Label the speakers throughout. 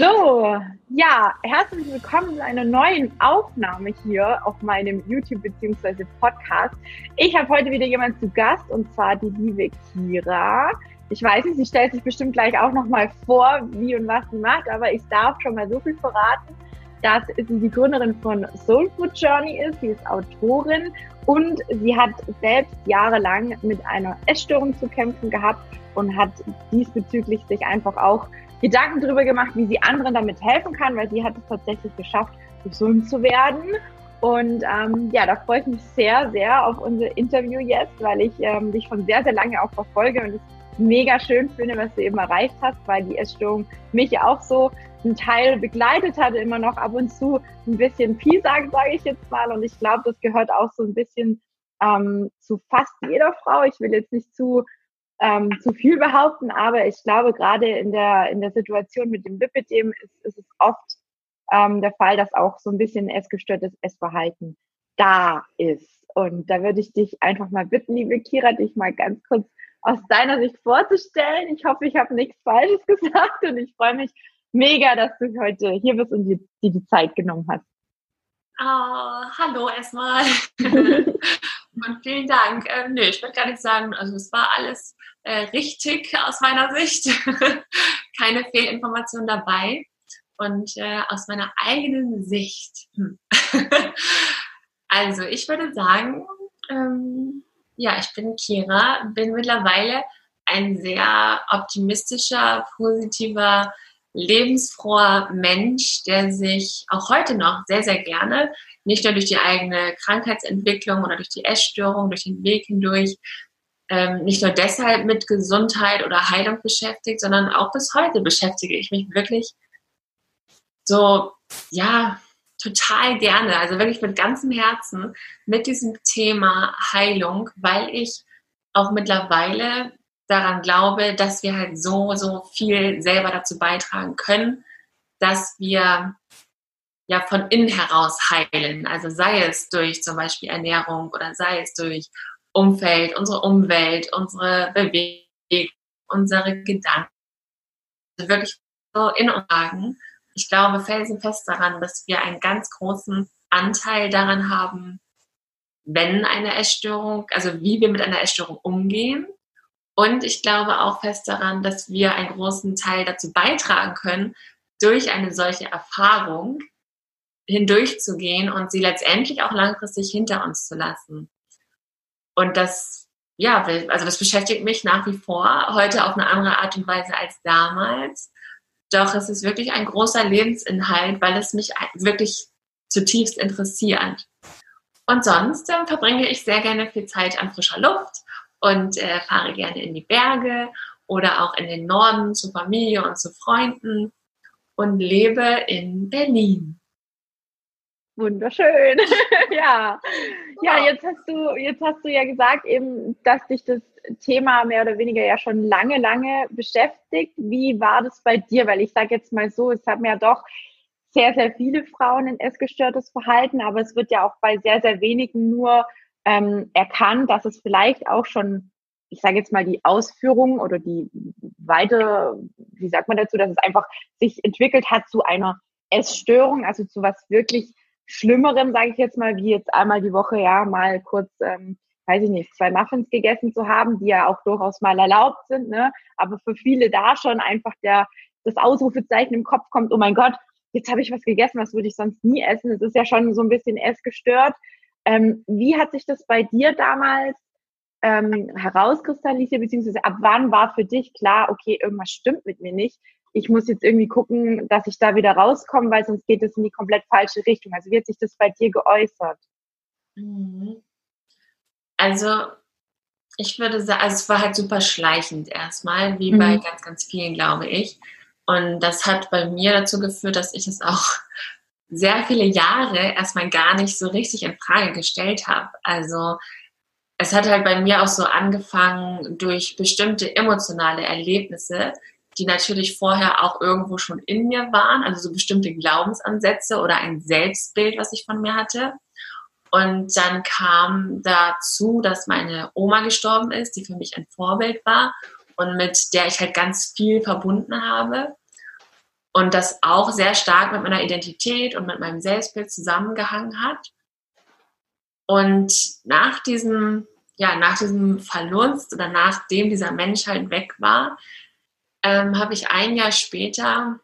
Speaker 1: So, ja, herzlich willkommen zu einer neuen Aufnahme hier auf meinem YouTube bzw. Podcast. Ich habe heute wieder jemanden zu Gast und zwar die liebe Kira. Ich weiß nicht, sie stellt sich bestimmt gleich auch nochmal vor, wie und was sie macht, aber ich darf schon mal so viel verraten, dass sie die Gründerin von Soul Food Journey ist. Sie ist Autorin und sie hat selbst jahrelang mit einer Essstörung zu kämpfen gehabt und hat diesbezüglich sich einfach auch Gedanken darüber gemacht, wie sie anderen damit helfen kann, weil sie hat es tatsächlich geschafft, gesund zu werden. Und ähm, ja, da freue ich mich sehr, sehr auf unser Interview jetzt, weil ich ähm, dich schon sehr, sehr lange auch verfolge und es mega schön finde, was du eben erreicht hast, weil die Essstörung mich auch so ein Teil begleitet hatte, immer noch ab und zu ein bisschen Piesag, sage ich jetzt mal. Und ich glaube, das gehört auch so ein bisschen ähm, zu fast jeder Frau. Ich will jetzt nicht zu ähm, zu viel behaupten, aber ich glaube, gerade in der, in der Situation mit dem Lipidem ist, ist es oft ähm, der Fall, dass auch so ein bisschen essgestörtes Essverhalten da ist. Und da würde ich dich einfach mal bitten, liebe Kira, dich mal ganz kurz aus deiner Sicht vorzustellen. Ich hoffe, ich habe nichts Falsches gesagt und ich freue mich mega, dass du heute hier bist und dir die, die Zeit genommen hast.
Speaker 2: Oh, hallo erstmal. und vielen Dank. Ähm, nö, ich würde gar nicht sagen, also es war alles äh, richtig aus meiner Sicht. Keine Fehlinformation dabei. Und äh, aus meiner eigenen Sicht. Hm. also ich würde sagen, ähm, ja, ich bin Kira, bin mittlerweile ein sehr optimistischer, positiver, lebensfroher Mensch, der sich auch heute noch sehr, sehr gerne, nicht nur durch die eigene Krankheitsentwicklung oder durch die Essstörung, durch den Weg hindurch, ähm, nicht nur deshalb mit Gesundheit oder Heilung beschäftigt, sondern auch bis heute beschäftige ich mich wirklich so, ja, total gerne, also wirklich mit ganzem Herzen mit diesem Thema Heilung, weil ich auch mittlerweile daran glaube, dass wir halt so, so viel selber dazu beitragen können, dass wir ja von innen heraus heilen. Also sei es durch zum Beispiel Ernährung oder sei es durch Umfeld, unsere Umwelt, unsere Bewegung, unsere Gedanken. Also wirklich so in uns sagen. Ich glaube felsenfest daran, dass wir einen ganz großen Anteil daran haben, wenn eine Essstörung, also wie wir mit einer Essstörung umgehen. Und ich glaube auch fest daran, dass wir einen großen Teil dazu beitragen können, durch eine solche Erfahrung hindurchzugehen und sie letztendlich auch langfristig hinter uns zu lassen. Und das, ja, also das beschäftigt mich nach wie vor, heute auf eine andere Art und Weise als damals. Doch es ist wirklich ein großer Lebensinhalt, weil es mich wirklich zutiefst interessiert. Und sonst äh, verbringe ich sehr gerne viel Zeit an frischer Luft und äh, fahre gerne in die Berge oder auch in den Norden zu Familie und zu Freunden und lebe in Berlin.
Speaker 1: Wunderschön. ja. Ja, jetzt hast du, jetzt hast du ja gesagt eben, dass dich das Thema mehr oder weniger ja schon lange, lange beschäftigt. Wie war das bei dir? Weil ich sage jetzt mal so, es haben ja doch sehr, sehr viele Frauen ein essgestörtes Verhalten, aber es wird ja auch bei sehr, sehr wenigen nur ähm, erkannt, dass es vielleicht auch schon, ich sage jetzt mal, die Ausführung oder die weite, wie sagt man dazu, dass es einfach sich entwickelt hat zu einer Essstörung, also zu was wirklich Schlimmerem, sage ich jetzt mal, wie jetzt einmal die Woche ja mal kurz, ähm, weiß ich nicht, zwei Muffins gegessen zu haben, die ja auch durchaus mal erlaubt sind, ne? aber für viele da schon einfach der, das Ausrufezeichen im Kopf kommt, oh mein Gott, jetzt habe ich was gegessen, was würde ich sonst nie essen. Es ist ja schon so ein bisschen essgestört. Ähm, wie hat sich das bei dir damals ähm, herauskristallisiert, beziehungsweise ab wann war für dich klar, okay, irgendwas stimmt mit mir nicht? ich muss jetzt irgendwie gucken, dass ich da wieder rauskomme, weil sonst geht es in die komplett falsche Richtung. Also wie hat sich das bei dir geäußert?
Speaker 2: Mhm. Also ich würde sagen, also es war halt super schleichend erstmal, wie mhm. bei ganz, ganz vielen, glaube ich. Und das hat bei mir dazu geführt, dass ich es auch sehr viele Jahre erstmal gar nicht so richtig in Frage gestellt habe. Also es hat halt bei mir auch so angefangen durch bestimmte emotionale Erlebnisse, die natürlich vorher auch irgendwo schon in mir waren, also so bestimmte Glaubensansätze oder ein Selbstbild, was ich von mir hatte. Und dann kam dazu, dass meine Oma gestorben ist, die für mich ein Vorbild war und mit der ich halt ganz viel verbunden habe. Und das auch sehr stark mit meiner Identität und mit meinem Selbstbild zusammengehangen hat. Und nach diesem, ja, nach diesem Verlust oder nachdem dieser Mensch halt weg war, ähm, habe ich ein Jahr später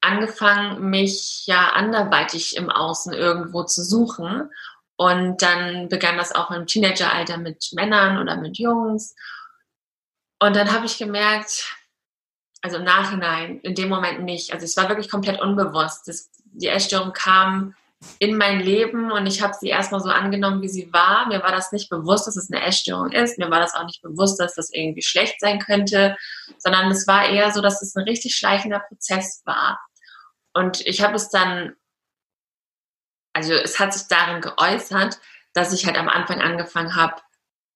Speaker 2: angefangen, mich ja anderweitig im Außen irgendwo zu suchen. Und dann begann das auch im Teenageralter mit Männern oder mit Jungs. Und dann habe ich gemerkt, also im Nachhinein, in dem Moment nicht. Also es war wirklich komplett unbewusst. Das, die Essstörung kam in mein Leben und ich habe sie erstmal so angenommen, wie sie war. Mir war das nicht bewusst, dass es eine Essstörung ist. Mir war das auch nicht bewusst, dass das irgendwie schlecht sein könnte, sondern es war eher so, dass es ein richtig schleichender Prozess war. Und ich habe es dann, also es hat sich darin geäußert, dass ich halt am Anfang angefangen habe,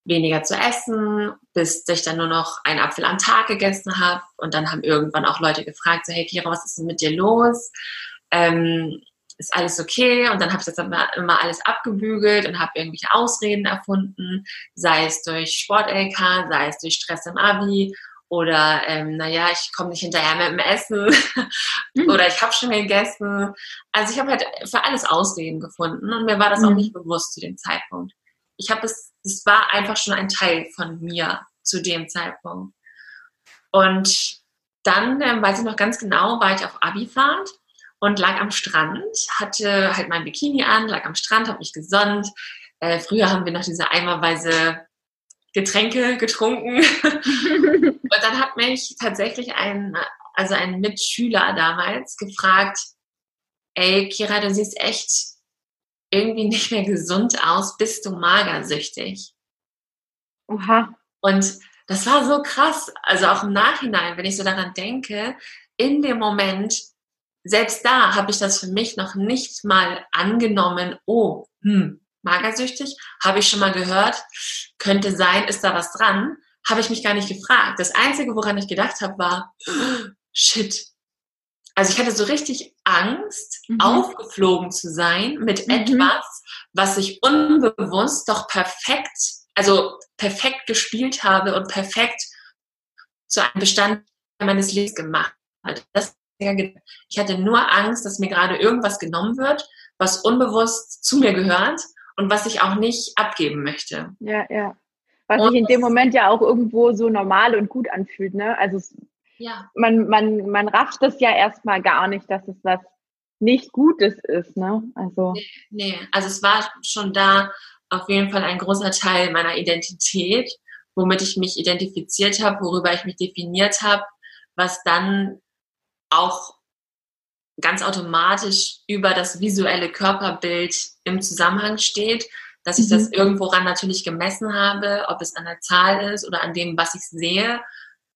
Speaker 2: weniger zu essen, bis ich dann nur noch einen Apfel am Tag gegessen habe. Und dann haben irgendwann auch Leute gefragt, so, hey Kira, was ist denn mit dir los? Ähm, ist alles okay? Und dann habe ich das immer, immer alles abgebügelt und habe irgendwelche Ausreden erfunden, sei es durch Sport-LK, sei es durch Stress im Abi oder ähm, naja, ich komme nicht hinterher mit dem Essen mhm. oder ich habe schon gegessen. Also ich habe halt für alles Ausreden gefunden und mir war das mhm. auch nicht bewusst zu dem Zeitpunkt. Ich habe es es war einfach schon ein Teil von mir zu dem Zeitpunkt. Und dann, ähm, weiß ich noch ganz genau, war ich auf Abifahrt und lag am Strand, hatte halt mein Bikini an, lag am Strand, habe mich gesonnt. Äh, früher haben wir noch diese eimerweise Getränke getrunken. und dann hat mich tatsächlich ein, also ein Mitschüler damals gefragt, ey, Kira, du siehst echt irgendwie nicht mehr gesund aus, bist du magersüchtig.
Speaker 1: Oha.
Speaker 2: Und das war so krass. Also auch im Nachhinein, wenn ich so daran denke, in dem Moment, selbst da habe ich das für mich noch nicht mal angenommen, oh, hm, magersüchtig, habe ich schon mal gehört, könnte sein, ist da was dran, habe ich mich gar nicht gefragt. Das Einzige, woran ich gedacht habe, war, shit, also ich hatte so richtig Angst, mhm. aufgeflogen zu sein mit mhm. etwas, was ich unbewusst doch perfekt, also perfekt gespielt habe und perfekt zu einem Bestand meines Lebens gemacht hat. Das, ich hatte nur Angst, dass mir gerade irgendwas genommen wird, was unbewusst zu mir gehört und was ich auch nicht abgeben möchte.
Speaker 1: Ja, ja. Was und sich in dem Moment ja auch irgendwo so normal und gut anfühlt, ne? Also ja. man, man, man rafft das ja erstmal gar nicht, dass es was nicht Gutes ist, ne?
Speaker 2: Also. Nee, nee, also es war schon da auf jeden Fall ein großer Teil meiner Identität, womit ich mich identifiziert habe, worüber ich mich definiert habe, was dann auch ganz automatisch über das visuelle Körperbild im Zusammenhang steht, dass ich mhm. das irgendworan natürlich gemessen habe, ob es an der Zahl ist oder an dem, was ich sehe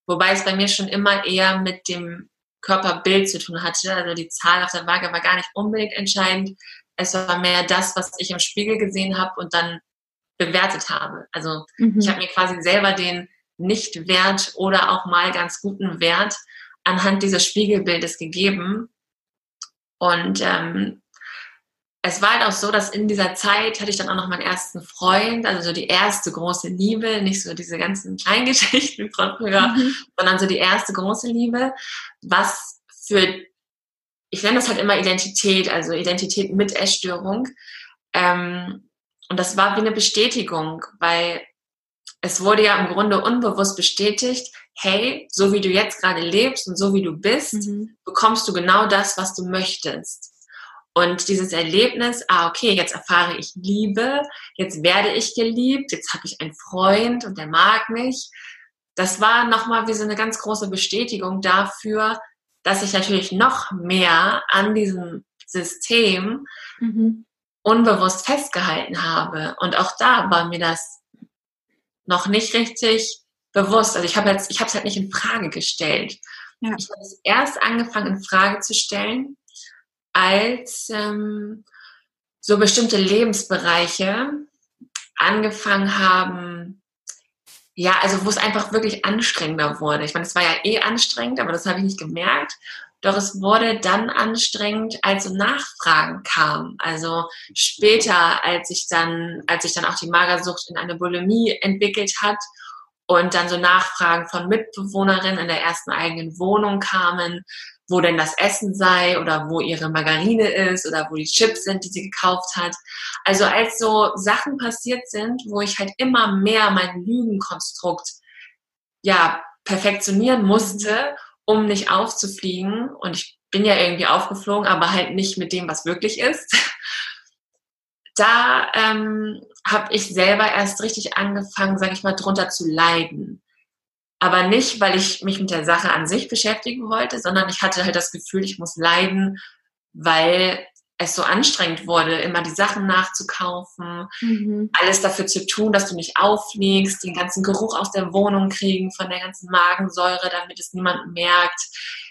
Speaker 2: Wobei es bei mir schon immer eher mit dem Körperbild zu tun hatte. Also die Zahl auf der Waage war gar nicht unbedingt entscheidend. Es war mehr das, was ich im Spiegel gesehen habe und dann bewertet habe. Also mhm. ich habe mir quasi selber den Nicht-Wert oder auch mal ganz guten Wert anhand dieses Spiegelbildes gegeben. Und ähm, es war halt auch so, dass in dieser Zeit hatte ich dann auch noch meinen ersten Freund, also so die erste große Liebe, nicht so diese ganzen kleinen Geschichten von früher, mhm. sondern so die erste große Liebe, was für, ich nenne das halt immer Identität, also Identität mit Essstörung. Ähm, und das war wie eine Bestätigung, weil es wurde ja im Grunde unbewusst bestätigt, hey, so wie du jetzt gerade lebst und so wie du bist, mhm. bekommst du genau das, was du möchtest. Und dieses Erlebnis, ah, okay, jetzt erfahre ich Liebe, jetzt werde ich geliebt, jetzt habe ich einen Freund und der mag mich. Das war nochmal wie so eine ganz große Bestätigung dafür, dass ich natürlich noch mehr an diesem System mhm. unbewusst festgehalten habe. Und auch da war mir das noch nicht richtig bewusst. Also ich habe jetzt, ich habe es halt nicht in Frage gestellt. Ja. Ich habe es erst angefangen in Frage zu stellen, als ähm, so bestimmte Lebensbereiche angefangen haben, ja, also wo es einfach wirklich anstrengender wurde. Ich meine, es war ja eh anstrengend, aber das habe ich nicht gemerkt. Doch es wurde dann anstrengend, als so Nachfragen kamen. Also später, als ich dann, als sich dann auch die Magersucht in eine Bulimie entwickelt hat und dann so Nachfragen von Mitbewohnerinnen in der ersten eigenen Wohnung kamen, wo denn das Essen sei oder wo ihre Margarine ist oder wo die Chips sind, die sie gekauft hat. Also als so Sachen passiert sind, wo ich halt immer mehr mein Lügenkonstrukt ja perfektionieren musste, um nicht aufzufliegen und ich bin ja irgendwie aufgeflogen, aber halt nicht mit dem, was wirklich ist. Da ähm, habe ich selber erst richtig angefangen, sage ich mal, drunter zu leiden. Aber nicht, weil ich mich mit der Sache an sich beschäftigen wollte, sondern ich hatte halt das Gefühl, ich muss leiden, weil es so anstrengend wurde, immer die Sachen nachzukaufen, mhm. alles dafür zu tun, dass du nicht auffliegst, den ganzen Geruch aus der Wohnung kriegen, von der ganzen Magensäure, damit es niemand merkt,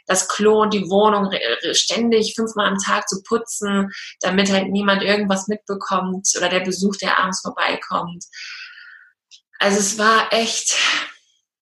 Speaker 2: das Klo und die Wohnung ständig fünfmal am Tag zu putzen, damit halt niemand irgendwas mitbekommt oder der Besuch, der abends vorbeikommt. Also es war echt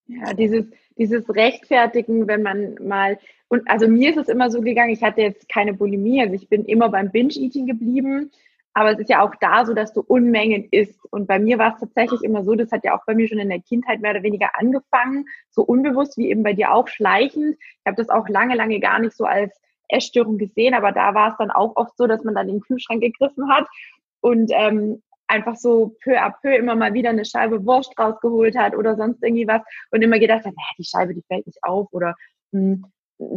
Speaker 1: ja, dieses, dieses Rechtfertigen, wenn man mal, und also mir ist es immer so gegangen, ich hatte jetzt keine Bulimie, also ich bin immer beim Binge-Eating geblieben, aber es ist ja auch da so, dass du Unmengen isst. Und bei mir war es tatsächlich immer so, das hat ja auch bei mir schon in der Kindheit mehr oder weniger angefangen, so unbewusst wie eben bei dir auch schleichend. Ich habe das auch lange, lange gar nicht so als Essstörung gesehen, aber da war es dann auch oft so, dass man dann in den Kühlschrank gegriffen hat und ähm, einfach so peu à peu immer mal wieder eine Scheibe Wurst rausgeholt hat oder sonst irgendwie was und immer gedacht hat, die Scheibe, die fällt nicht auf oder mh, hm,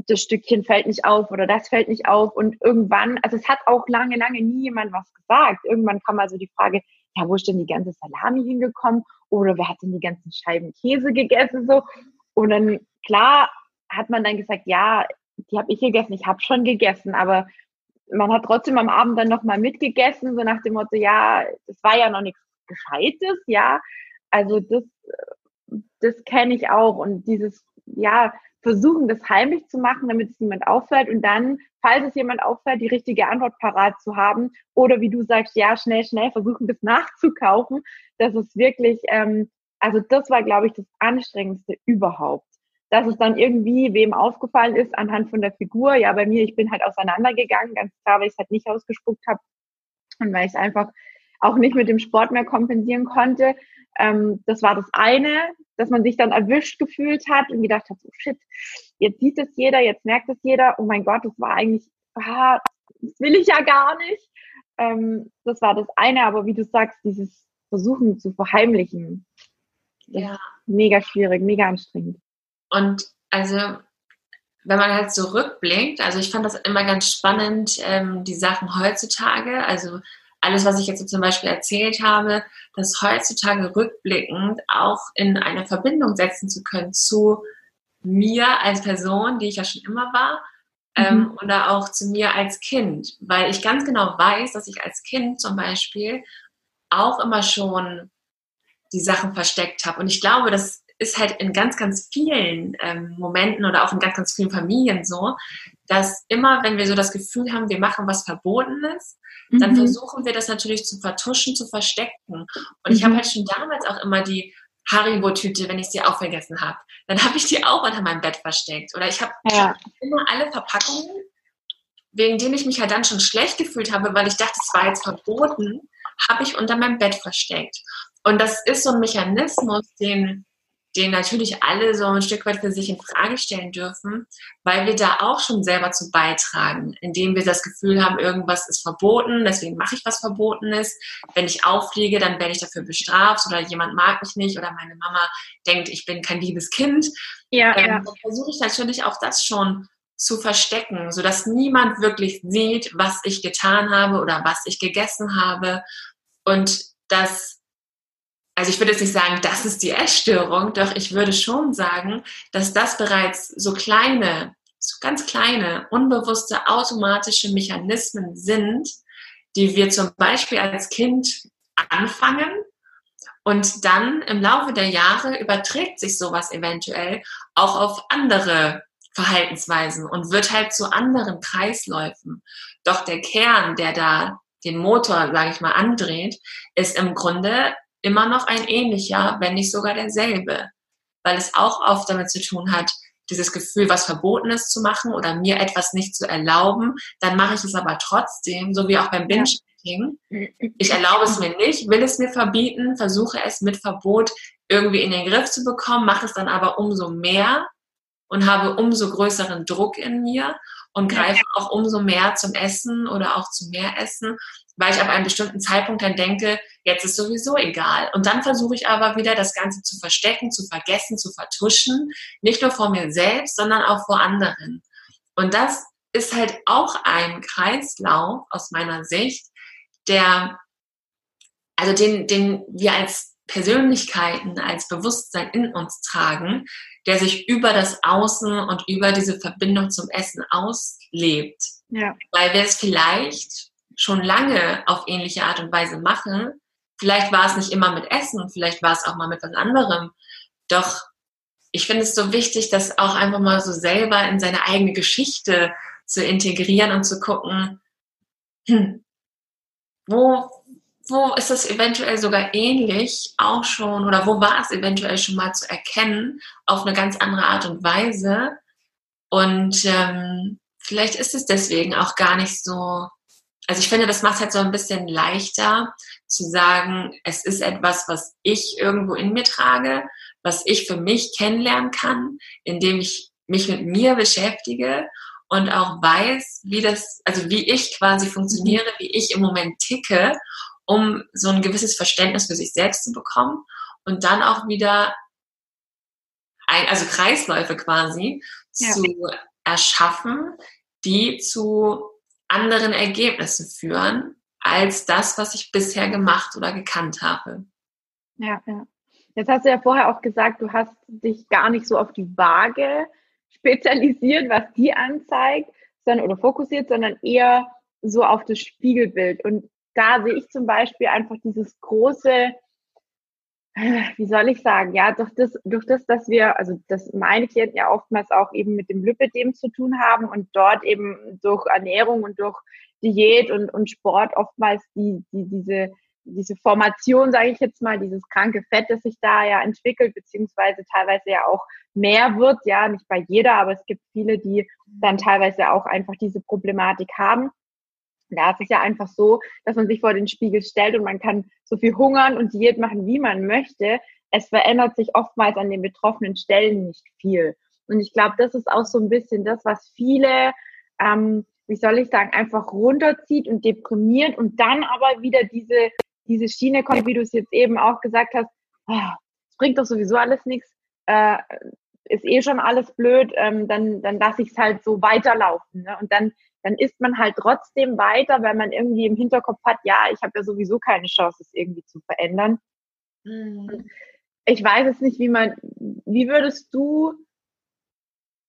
Speaker 1: das Stückchen fällt nicht auf oder das fällt nicht auf. Und irgendwann, also es hat auch lange, lange nie jemand was gesagt. Irgendwann kam also die Frage, ja, wo ist denn die ganze Salami hingekommen? Oder wer hat denn die ganzen Scheiben Käse gegessen? So. Und dann klar hat man dann gesagt, ja, die habe ich gegessen, ich habe schon gegessen, aber man hat trotzdem am Abend dann nochmal mitgegessen, so nach dem Motto, ja, das war ja noch nichts Gescheites, ja. Also das, das kenne ich auch. Und dieses, ja, versuchen, das heimlich zu machen, damit es niemand auffällt und dann, falls es jemand auffällt, die richtige Antwort parat zu haben oder wie du sagst, ja, schnell, schnell versuchen, das nachzukaufen. Das ist wirklich, ähm, also das war, glaube ich, das Anstrengendste überhaupt dass es dann irgendwie wem aufgefallen ist anhand von der Figur. Ja, bei mir, ich bin halt auseinandergegangen, ganz klar, weil ich es halt nicht ausgespuckt habe und weil ich es einfach auch nicht mit dem Sport mehr kompensieren konnte. Ähm, das war das eine, dass man sich dann erwischt gefühlt hat und gedacht hat, so shit, jetzt sieht es jeder, jetzt merkt es jeder, oh mein Gott, das war eigentlich, ah, das will ich ja gar nicht. Ähm, das war das eine, aber wie du sagst, dieses Versuchen zu verheimlichen, ja. mega schwierig, mega anstrengend.
Speaker 2: Und also, wenn man halt so rückblickt, also ich fand das immer ganz spannend, ähm, die Sachen heutzutage, also alles, was ich jetzt so zum Beispiel erzählt habe, das heutzutage rückblickend auch in eine Verbindung setzen zu können zu mir als Person, die ich ja schon immer war, ähm, mhm. oder auch zu mir als Kind, weil ich ganz genau weiß, dass ich als Kind zum Beispiel auch immer schon die Sachen versteckt habe. Und ich glaube, das ist halt in ganz, ganz vielen ähm, Momenten oder auch in ganz, ganz vielen Familien so, dass immer, wenn wir so das Gefühl haben, wir machen was Verbotenes, mhm. dann versuchen wir das natürlich zu vertuschen, zu verstecken. Und mhm. ich habe halt schon damals auch immer die Haribo-Tüte, wenn ich sie auch vergessen habe. Dann habe ich die auch unter meinem Bett versteckt. Oder ich habe ja. immer alle Verpackungen, wegen denen ich mich halt dann schon schlecht gefühlt habe, weil ich dachte, es war jetzt verboten, habe ich unter meinem Bett versteckt. Und das ist so ein Mechanismus, den den natürlich alle so ein Stück weit für sich in Frage stellen dürfen, weil wir da auch schon selber zu beitragen, indem wir das Gefühl haben, irgendwas ist verboten, deswegen mache ich was Verbotenes. Wenn ich auffliege, dann werde ich dafür bestraft oder jemand mag mich nicht oder meine Mama denkt, ich bin kein liebes Kind. Ja, ähm, ja. Dann versuche ich natürlich auch das schon zu verstecken, sodass niemand wirklich sieht, was ich getan habe oder was ich gegessen habe. Und das also ich würde jetzt nicht sagen, das ist die Essstörung, doch ich würde schon sagen, dass das bereits so kleine, so ganz kleine, unbewusste automatische Mechanismen sind, die wir zum Beispiel als Kind anfangen und dann im Laufe der Jahre überträgt sich sowas eventuell auch auf andere Verhaltensweisen und wird halt zu anderen Kreisläufen. Doch der Kern, der da den Motor, sage ich mal, andreht, ist im Grunde immer noch ein ähnlicher, wenn nicht sogar derselbe, weil es auch oft damit zu tun hat, dieses Gefühl, was Verbotenes zu machen oder mir etwas nicht zu erlauben, dann mache ich es aber trotzdem, so wie auch beim Binge-Eating. Ich erlaube es mir nicht, will es mir verbieten, versuche es mit Verbot irgendwie in den Griff zu bekommen, mache es dann aber umso mehr und habe umso größeren Druck in mir und greife auch umso mehr zum Essen oder auch zu mehr Essen, weil ich ab einem bestimmten Zeitpunkt dann denke, jetzt ist sowieso egal. Und dann versuche ich aber wieder das Ganze zu verstecken, zu vergessen, zu vertuschen, nicht nur vor mir selbst, sondern auch vor anderen. Und das ist halt auch ein Kreislauf aus meiner Sicht, der, also den, den wir als Persönlichkeiten, als Bewusstsein in uns tragen, der sich über das Außen und über diese Verbindung zum Essen auslebt. Ja. Weil wir es vielleicht schon lange auf ähnliche Art und Weise machen. Vielleicht war es nicht immer mit Essen, vielleicht war es auch mal mit was anderem. Doch ich finde es so wichtig, das auch einfach mal so selber in seine eigene Geschichte zu integrieren und zu gucken, hm, wo, wo ist es eventuell sogar ähnlich auch schon oder wo war es eventuell schon mal zu erkennen auf eine ganz andere Art und Weise. Und ähm, vielleicht ist es deswegen auch gar nicht so, also ich finde, das macht halt so ein bisschen leichter zu sagen, es ist etwas, was ich irgendwo in mir trage, was ich für mich kennenlernen kann, indem ich mich mit mir beschäftige und auch weiß, wie das, also wie ich quasi funktioniere, wie ich im Moment ticke, um so ein gewisses Verständnis für sich selbst zu bekommen und dann auch wieder, ein, also Kreisläufe quasi ja. zu erschaffen, die zu anderen Ergebnissen führen als das, was ich bisher gemacht oder gekannt habe.
Speaker 1: Ja, ja. Jetzt hast du ja vorher auch gesagt, du hast dich gar nicht so auf die Waage spezialisiert, was die anzeigt, sondern oder fokussiert, sondern eher so auf das Spiegelbild. Und da sehe ich zum Beispiel einfach dieses große, wie soll ich sagen, ja, durch das, durch das, dass wir, also das meine Klienten ja oftmals auch eben mit dem Lipidem zu tun haben und dort eben durch Ernährung und durch Diät und, und Sport oftmals die, die, diese diese Formation, sage ich jetzt mal, dieses kranke Fett, das sich da ja entwickelt, beziehungsweise teilweise ja auch mehr wird, ja, nicht bei jeder, aber es gibt viele, die dann teilweise auch einfach diese Problematik haben. Ist es ja einfach so, dass man sich vor den Spiegel stellt und man kann so viel hungern und Diät machen, wie man möchte. Es verändert sich oftmals an den betroffenen Stellen nicht viel. Und ich glaube, das ist auch so ein bisschen das, was viele ähm, wie soll ich sagen, einfach runterzieht und deprimiert und dann aber wieder diese diese Schiene kommt, wie du es jetzt eben auch gesagt hast, ah, es bringt doch sowieso alles nichts, äh, ist eh schon alles blöd, ähm, dann, dann lasse ich es halt so weiterlaufen. Ne? Und dann, dann ist man halt trotzdem weiter, weil man irgendwie im Hinterkopf hat, ja, ich habe ja sowieso keine Chance, es irgendwie zu verändern. Mhm. Ich weiß es nicht, wie man, wie würdest du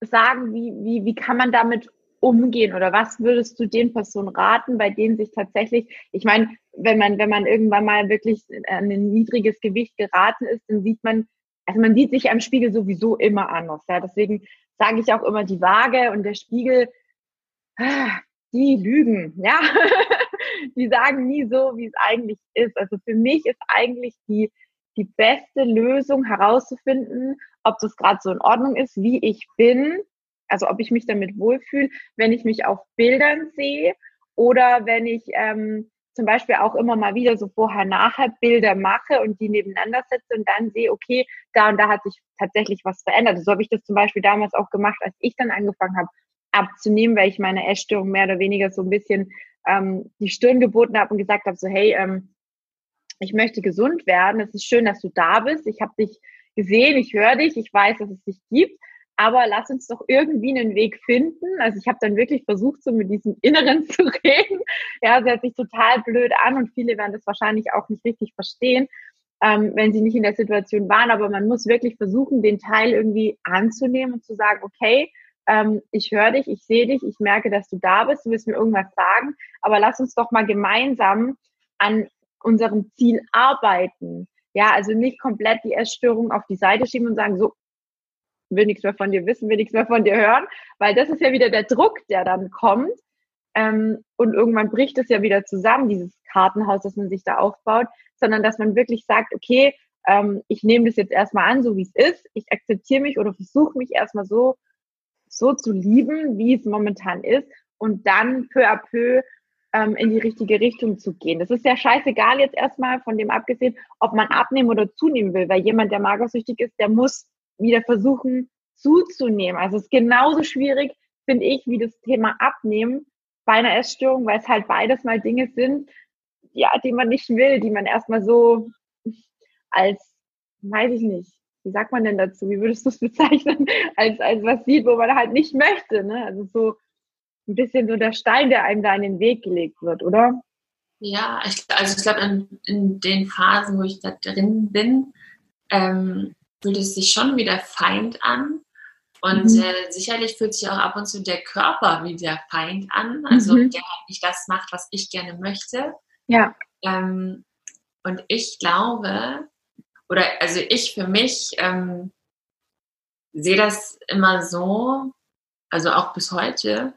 Speaker 1: sagen, wie, wie, wie kann man damit umgehen oder was würdest du den Personen raten, bei denen sich tatsächlich, ich meine, wenn man, wenn man irgendwann mal wirklich an ein niedriges Gewicht geraten ist, dann sieht man, also man sieht sich am Spiegel sowieso immer anders. Ja? Deswegen sage ich auch immer, die Waage und der Spiegel, die lügen, ja. die sagen nie so, wie es eigentlich ist. Also für mich ist eigentlich die, die beste Lösung herauszufinden, ob das gerade so in Ordnung ist, wie ich bin also ob ich mich damit wohlfühle, wenn ich mich auf Bildern sehe oder wenn ich ähm, zum Beispiel auch immer mal wieder so vorher-nachher Bilder mache und die nebeneinander setze und dann sehe, okay, da und da hat sich tatsächlich was verändert. So habe ich das zum Beispiel damals auch gemacht, als ich dann angefangen habe abzunehmen, weil ich meine Essstörung mehr oder weniger so ein bisschen ähm, die Stirn geboten habe und gesagt habe, so hey, ähm, ich möchte gesund werden. Es ist schön, dass du da bist. Ich habe dich gesehen, ich höre dich, ich weiß, dass es dich gibt aber lass uns doch irgendwie einen Weg finden. Also ich habe dann wirklich versucht, so mit diesem Inneren zu reden. Ja, es hört sich total blöd an und viele werden das wahrscheinlich auch nicht richtig verstehen, ähm, wenn sie nicht in der Situation waren. Aber man muss wirklich versuchen, den Teil irgendwie anzunehmen und zu sagen, okay, ähm, ich höre dich, ich sehe dich, ich merke, dass du da bist, du willst mir irgendwas sagen, aber lass uns doch mal gemeinsam an unserem Ziel arbeiten. Ja, also nicht komplett die Essstörung auf die Seite schieben und sagen, so, will nichts mehr von dir wissen, will nichts mehr von dir hören, weil das ist ja wieder der Druck, der dann kommt. Ähm, und irgendwann bricht es ja wieder zusammen, dieses Kartenhaus, das man sich da aufbaut, sondern dass man wirklich sagt, okay, ähm, ich nehme das jetzt erstmal an, so wie es ist, ich akzeptiere mich oder versuche mich erstmal so, so zu lieben, wie es momentan ist und dann peu à peu ähm, in die richtige Richtung zu gehen. Das ist ja scheißegal jetzt erstmal von dem abgesehen, ob man abnehmen oder zunehmen will, weil jemand, der magersüchtig ist, der muss wieder versuchen zuzunehmen. Also es ist genauso schwierig, finde ich, wie das Thema Abnehmen bei einer Essstörung, weil es halt beides mal Dinge sind, ja, die man nicht will, die man erstmal so als, weiß ich nicht, wie sagt man denn dazu? Wie würdest du es bezeichnen? Als, als was sieht, wo man halt nicht möchte, ne? Also so ein bisschen so der Stein, der einem da in den Weg gelegt wird, oder?
Speaker 2: Ja, ich, also ich glaube, in, in, den Phasen, wo ich da drin bin, ähm, fühlt es sich schon wie der Feind an. Und mhm. äh, sicherlich fühlt sich auch ab und zu der Körper wie der Feind an, also mhm. der halt nicht das macht, was ich gerne möchte.
Speaker 1: Ja.
Speaker 2: Ähm, und ich glaube, oder also ich für mich ähm, sehe das immer so, also auch bis heute,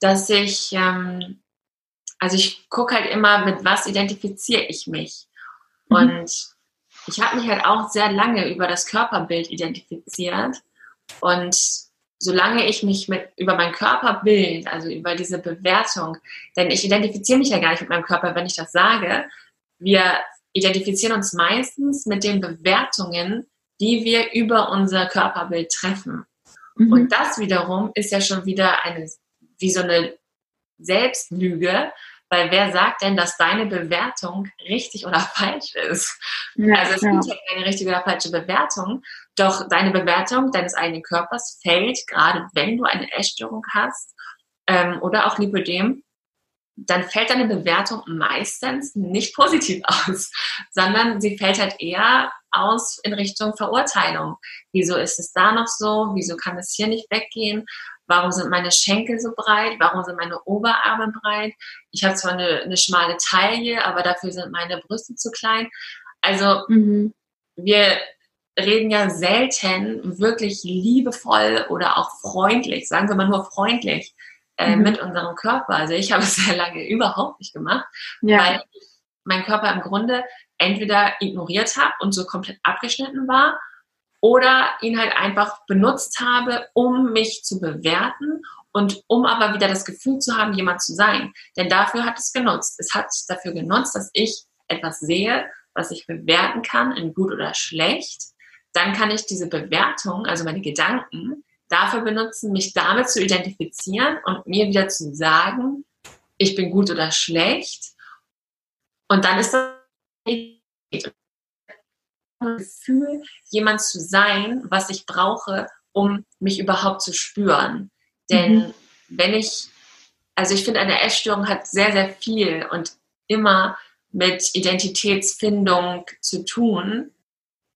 Speaker 2: dass ich, ähm, also ich gucke halt immer, mit was identifiziere ich mich. Mhm. Und ich habe mich halt auch sehr lange über das Körperbild identifiziert und solange ich mich mit, über mein Körperbild, also über diese Bewertung, denn ich identifiziere mich ja gar nicht mit meinem Körper, wenn ich das sage, wir identifizieren uns meistens mit den Bewertungen, die wir über unser Körperbild treffen. Mhm. Und das wiederum ist ja schon wieder eine, wie so eine Selbstlüge, weil wer sagt denn, dass deine Bewertung richtig oder falsch ist? Ja, also es gibt ja keine richtige oder falsche Bewertung, doch deine Bewertung deines eigenen Körpers fällt, gerade wenn du eine Essstörung hast ähm, oder auch Lipödem, dann fällt deine Bewertung meistens nicht positiv aus, sondern sie fällt halt eher aus in Richtung Verurteilung. Wieso ist es da noch so? Wieso kann es hier nicht weggehen? Warum sind meine Schenkel so breit? Warum sind meine Oberarme breit? Ich habe zwar eine, eine schmale Taille, aber dafür sind meine Brüste zu klein. Also mhm. wir reden ja selten wirklich liebevoll oder auch freundlich, sagen wir mal nur freundlich, äh, mhm. mit unserem Körper. Also ich habe es sehr lange überhaupt nicht gemacht, ja. weil mein Körper im Grunde entweder ignoriert habe und so komplett abgeschnitten war oder ihn halt einfach benutzt habe, um mich zu bewerten und um aber wieder das Gefühl zu haben, jemand zu sein. Denn dafür hat es genutzt. Es hat dafür genutzt, dass ich etwas sehe, was ich bewerten kann, in gut oder schlecht. Dann kann ich diese Bewertung, also meine Gedanken, dafür benutzen, mich damit zu identifizieren und mir wieder zu sagen, ich bin gut oder schlecht. Und dann ist das Gefühl, jemand zu sein, was ich brauche, um mich überhaupt zu spüren. Denn mhm. wenn ich, also ich finde, eine Essstörung hat sehr, sehr viel und immer mit Identitätsfindung zu tun.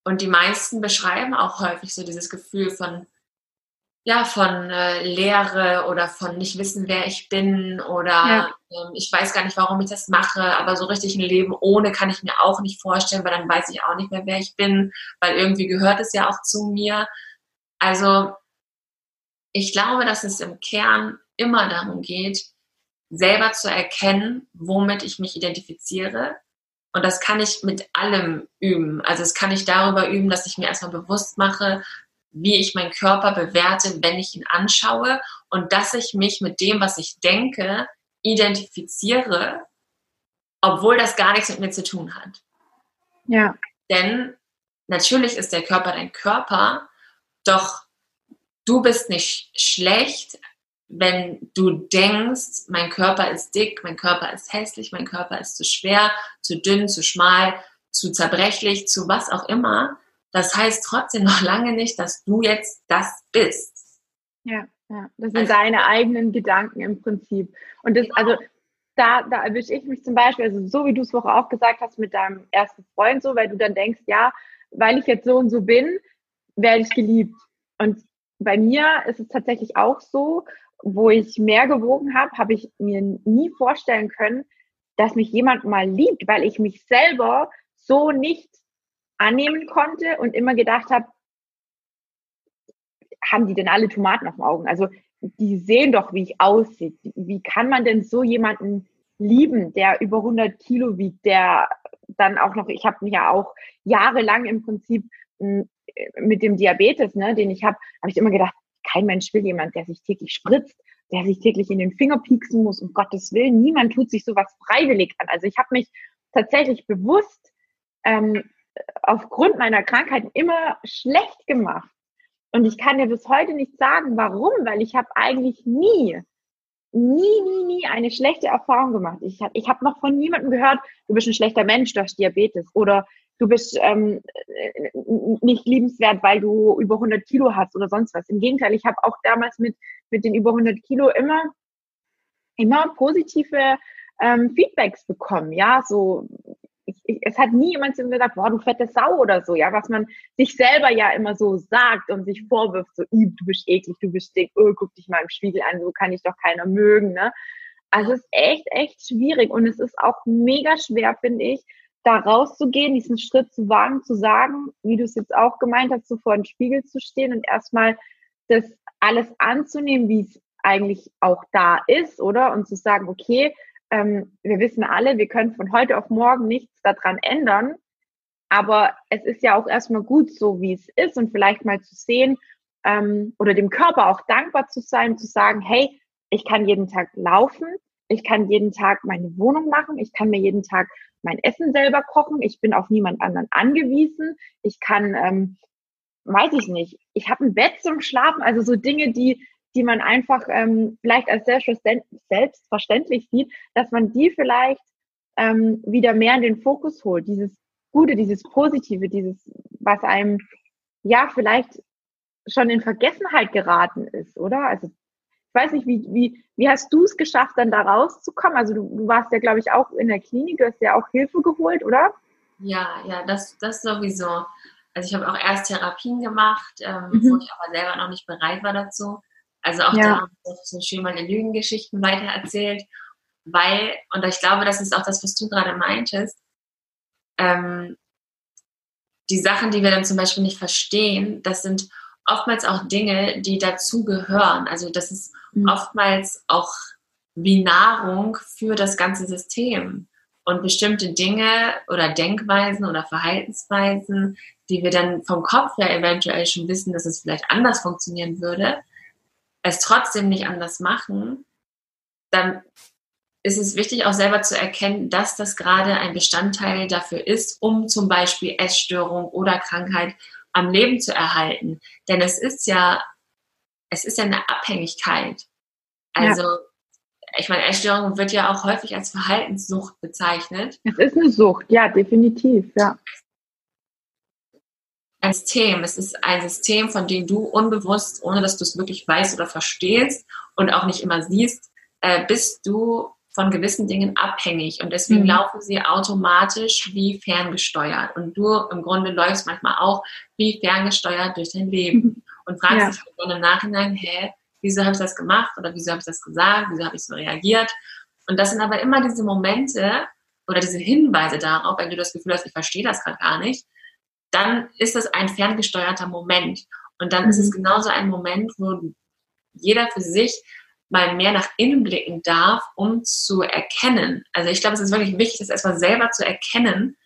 Speaker 2: Und die meisten beschreiben auch häufig so dieses Gefühl von ja, von äh, Leere oder von nicht wissen, wer ich bin oder ja. ähm, ich weiß gar nicht, warum ich das mache, aber so richtig ein Leben ohne kann ich mir auch nicht vorstellen, weil dann weiß ich auch nicht mehr, wer ich bin, weil irgendwie gehört es ja auch zu mir. Also ich glaube, dass es im Kern immer darum geht, selber zu erkennen, womit ich mich identifiziere. Und das kann ich mit allem üben. Also es kann ich darüber üben, dass ich mir erstmal bewusst mache, wie ich meinen Körper bewerte, wenn ich ihn anschaue und dass ich mich mit dem, was ich denke, identifiziere, obwohl das gar nichts mit mir zu tun hat.
Speaker 1: Ja.
Speaker 2: Denn natürlich ist der Körper dein Körper, doch du bist nicht schlecht, wenn du denkst, mein Körper ist dick, mein Körper ist hässlich, mein Körper ist zu schwer, zu dünn, zu schmal, zu zerbrechlich, zu was auch immer, das heißt trotzdem noch lange nicht, dass du jetzt das bist.
Speaker 1: Ja, ja. das sind also, deine eigenen Gedanken im Prinzip. Und das, genau. also da, da erwische ich mich zum Beispiel, also so wie du es vorher auch gesagt hast mit deinem ersten Freund so, weil du dann denkst, ja, weil ich jetzt so und so bin, werde ich geliebt. Und bei mir ist es tatsächlich auch so, wo ich mehr gewogen habe, habe ich mir nie vorstellen können, dass mich jemand mal liebt, weil ich mich selber so nicht annehmen konnte und immer gedacht habe, haben die denn alle Tomaten auf dem Augen? Also die sehen doch, wie ich aussehe. Wie kann man denn so jemanden lieben, der über 100 Kilo wiegt, der dann auch noch, ich habe mich ja auch jahrelang im Prinzip hm, mit dem Diabetes, ne, den ich habe, habe ich immer gedacht, kein Mensch will jemand, der sich täglich spritzt, der sich täglich in den Finger pieksen muss, um Gottes Willen. Niemand tut sich sowas freiwillig an. Also ich habe mich tatsächlich bewusst ähm, aufgrund meiner Krankheit immer schlecht gemacht. Und ich kann dir bis heute nicht sagen, warum, weil ich habe eigentlich nie, nie, nie, nie eine schlechte Erfahrung gemacht. Ich habe ich hab noch von niemandem gehört, du bist ein schlechter Mensch, du hast Diabetes oder du bist ähm, nicht liebenswert, weil du über 100 Kilo hast oder sonst was. Im Gegenteil, ich habe auch damals mit, mit den über 100 Kilo immer, immer positive ähm, Feedbacks bekommen. Ja, so ich, es hat nie jemand zu mir gesagt, boah, du fette Sau oder so, ja, was man sich selber ja immer so sagt und sich vorwirft, so, du bist eklig, du bist dick, oh, guck dich mal im Spiegel an, so kann ich doch keiner mögen, ne? Also es ist echt, echt schwierig und es ist auch mega schwer, finde ich, da rauszugehen, diesen Schritt zu wagen, zu sagen, wie du es jetzt auch gemeint hast, so vor dem Spiegel zu stehen und erstmal das alles anzunehmen, wie es eigentlich auch da ist, oder? Und zu sagen, okay, ähm, wir wissen alle, wir können von heute auf morgen nichts daran ändern. Aber es ist ja auch erstmal gut so, wie es ist und vielleicht mal zu sehen ähm, oder dem Körper auch dankbar zu sein, zu sagen, hey, ich kann jeden Tag laufen, ich kann jeden Tag meine Wohnung machen, ich kann mir jeden Tag mein Essen selber kochen, ich bin auf niemand anderen angewiesen, ich kann, ähm, weiß ich nicht, ich habe ein Bett zum Schlafen, also so Dinge, die die man einfach ähm, vielleicht als selbstverständlich sieht, dass man die vielleicht ähm, wieder mehr in den Fokus holt. Dieses Gute, dieses Positive, dieses, was einem ja vielleicht schon in Vergessenheit geraten ist, oder? Also ich weiß nicht, wie, wie, wie hast du es geschafft, dann da rauszukommen? Also du, du warst ja, glaube ich, auch in der Klinik, du hast ja auch Hilfe geholt, oder?
Speaker 2: Ja, ja, das, das sowieso. Also ich habe auch erst Therapien gemacht, ähm, mhm. wo ich aber selber noch nicht bereit war dazu. Also auch ja. da haben wir so schön meine Lügengeschichten weitererzählt, weil, und ich glaube, das ist auch das, was du gerade meintest, ähm, die Sachen, die wir dann zum Beispiel nicht verstehen, das sind oftmals auch Dinge, die dazugehören. Also das ist mhm. oftmals auch wie Nahrung für das ganze System. Und bestimmte Dinge oder Denkweisen oder Verhaltensweisen, die wir dann vom Kopf her eventuell schon wissen, dass es vielleicht anders funktionieren würde, es trotzdem nicht anders machen, dann ist es wichtig, auch selber zu erkennen, dass das gerade ein Bestandteil dafür ist, um zum Beispiel Essstörung oder Krankheit am Leben zu erhalten. Denn es ist ja, es ist ja eine Abhängigkeit. Also, ja. ich meine, Essstörung wird ja auch häufig als Verhaltenssucht bezeichnet.
Speaker 1: Es ist eine Sucht, ja, definitiv, ja
Speaker 2: ein System. Es ist ein System, von dem du unbewusst, ohne dass du es wirklich weißt oder verstehst und auch nicht immer siehst, äh, bist du von gewissen Dingen abhängig und deswegen mhm. laufen sie automatisch wie ferngesteuert. Und du im Grunde läufst manchmal auch wie ferngesteuert durch dein Leben mhm. und fragst ja. dich dann im Nachhinein, hä, wieso habe ich das gemacht oder wieso habe ich das gesagt, wieso habe ich so reagiert? Und das sind aber immer diese Momente oder diese Hinweise darauf, wenn du das Gefühl hast, ich verstehe das gerade gar nicht, dann ist es ein ferngesteuerter Moment. Und dann mhm. ist es mhm. genauso ein Moment, wo jeder für sich mal mehr nach innen blicken darf, um zu erkennen. Also ich glaube, es ist wirklich wichtig, das erstmal selber zu erkennen,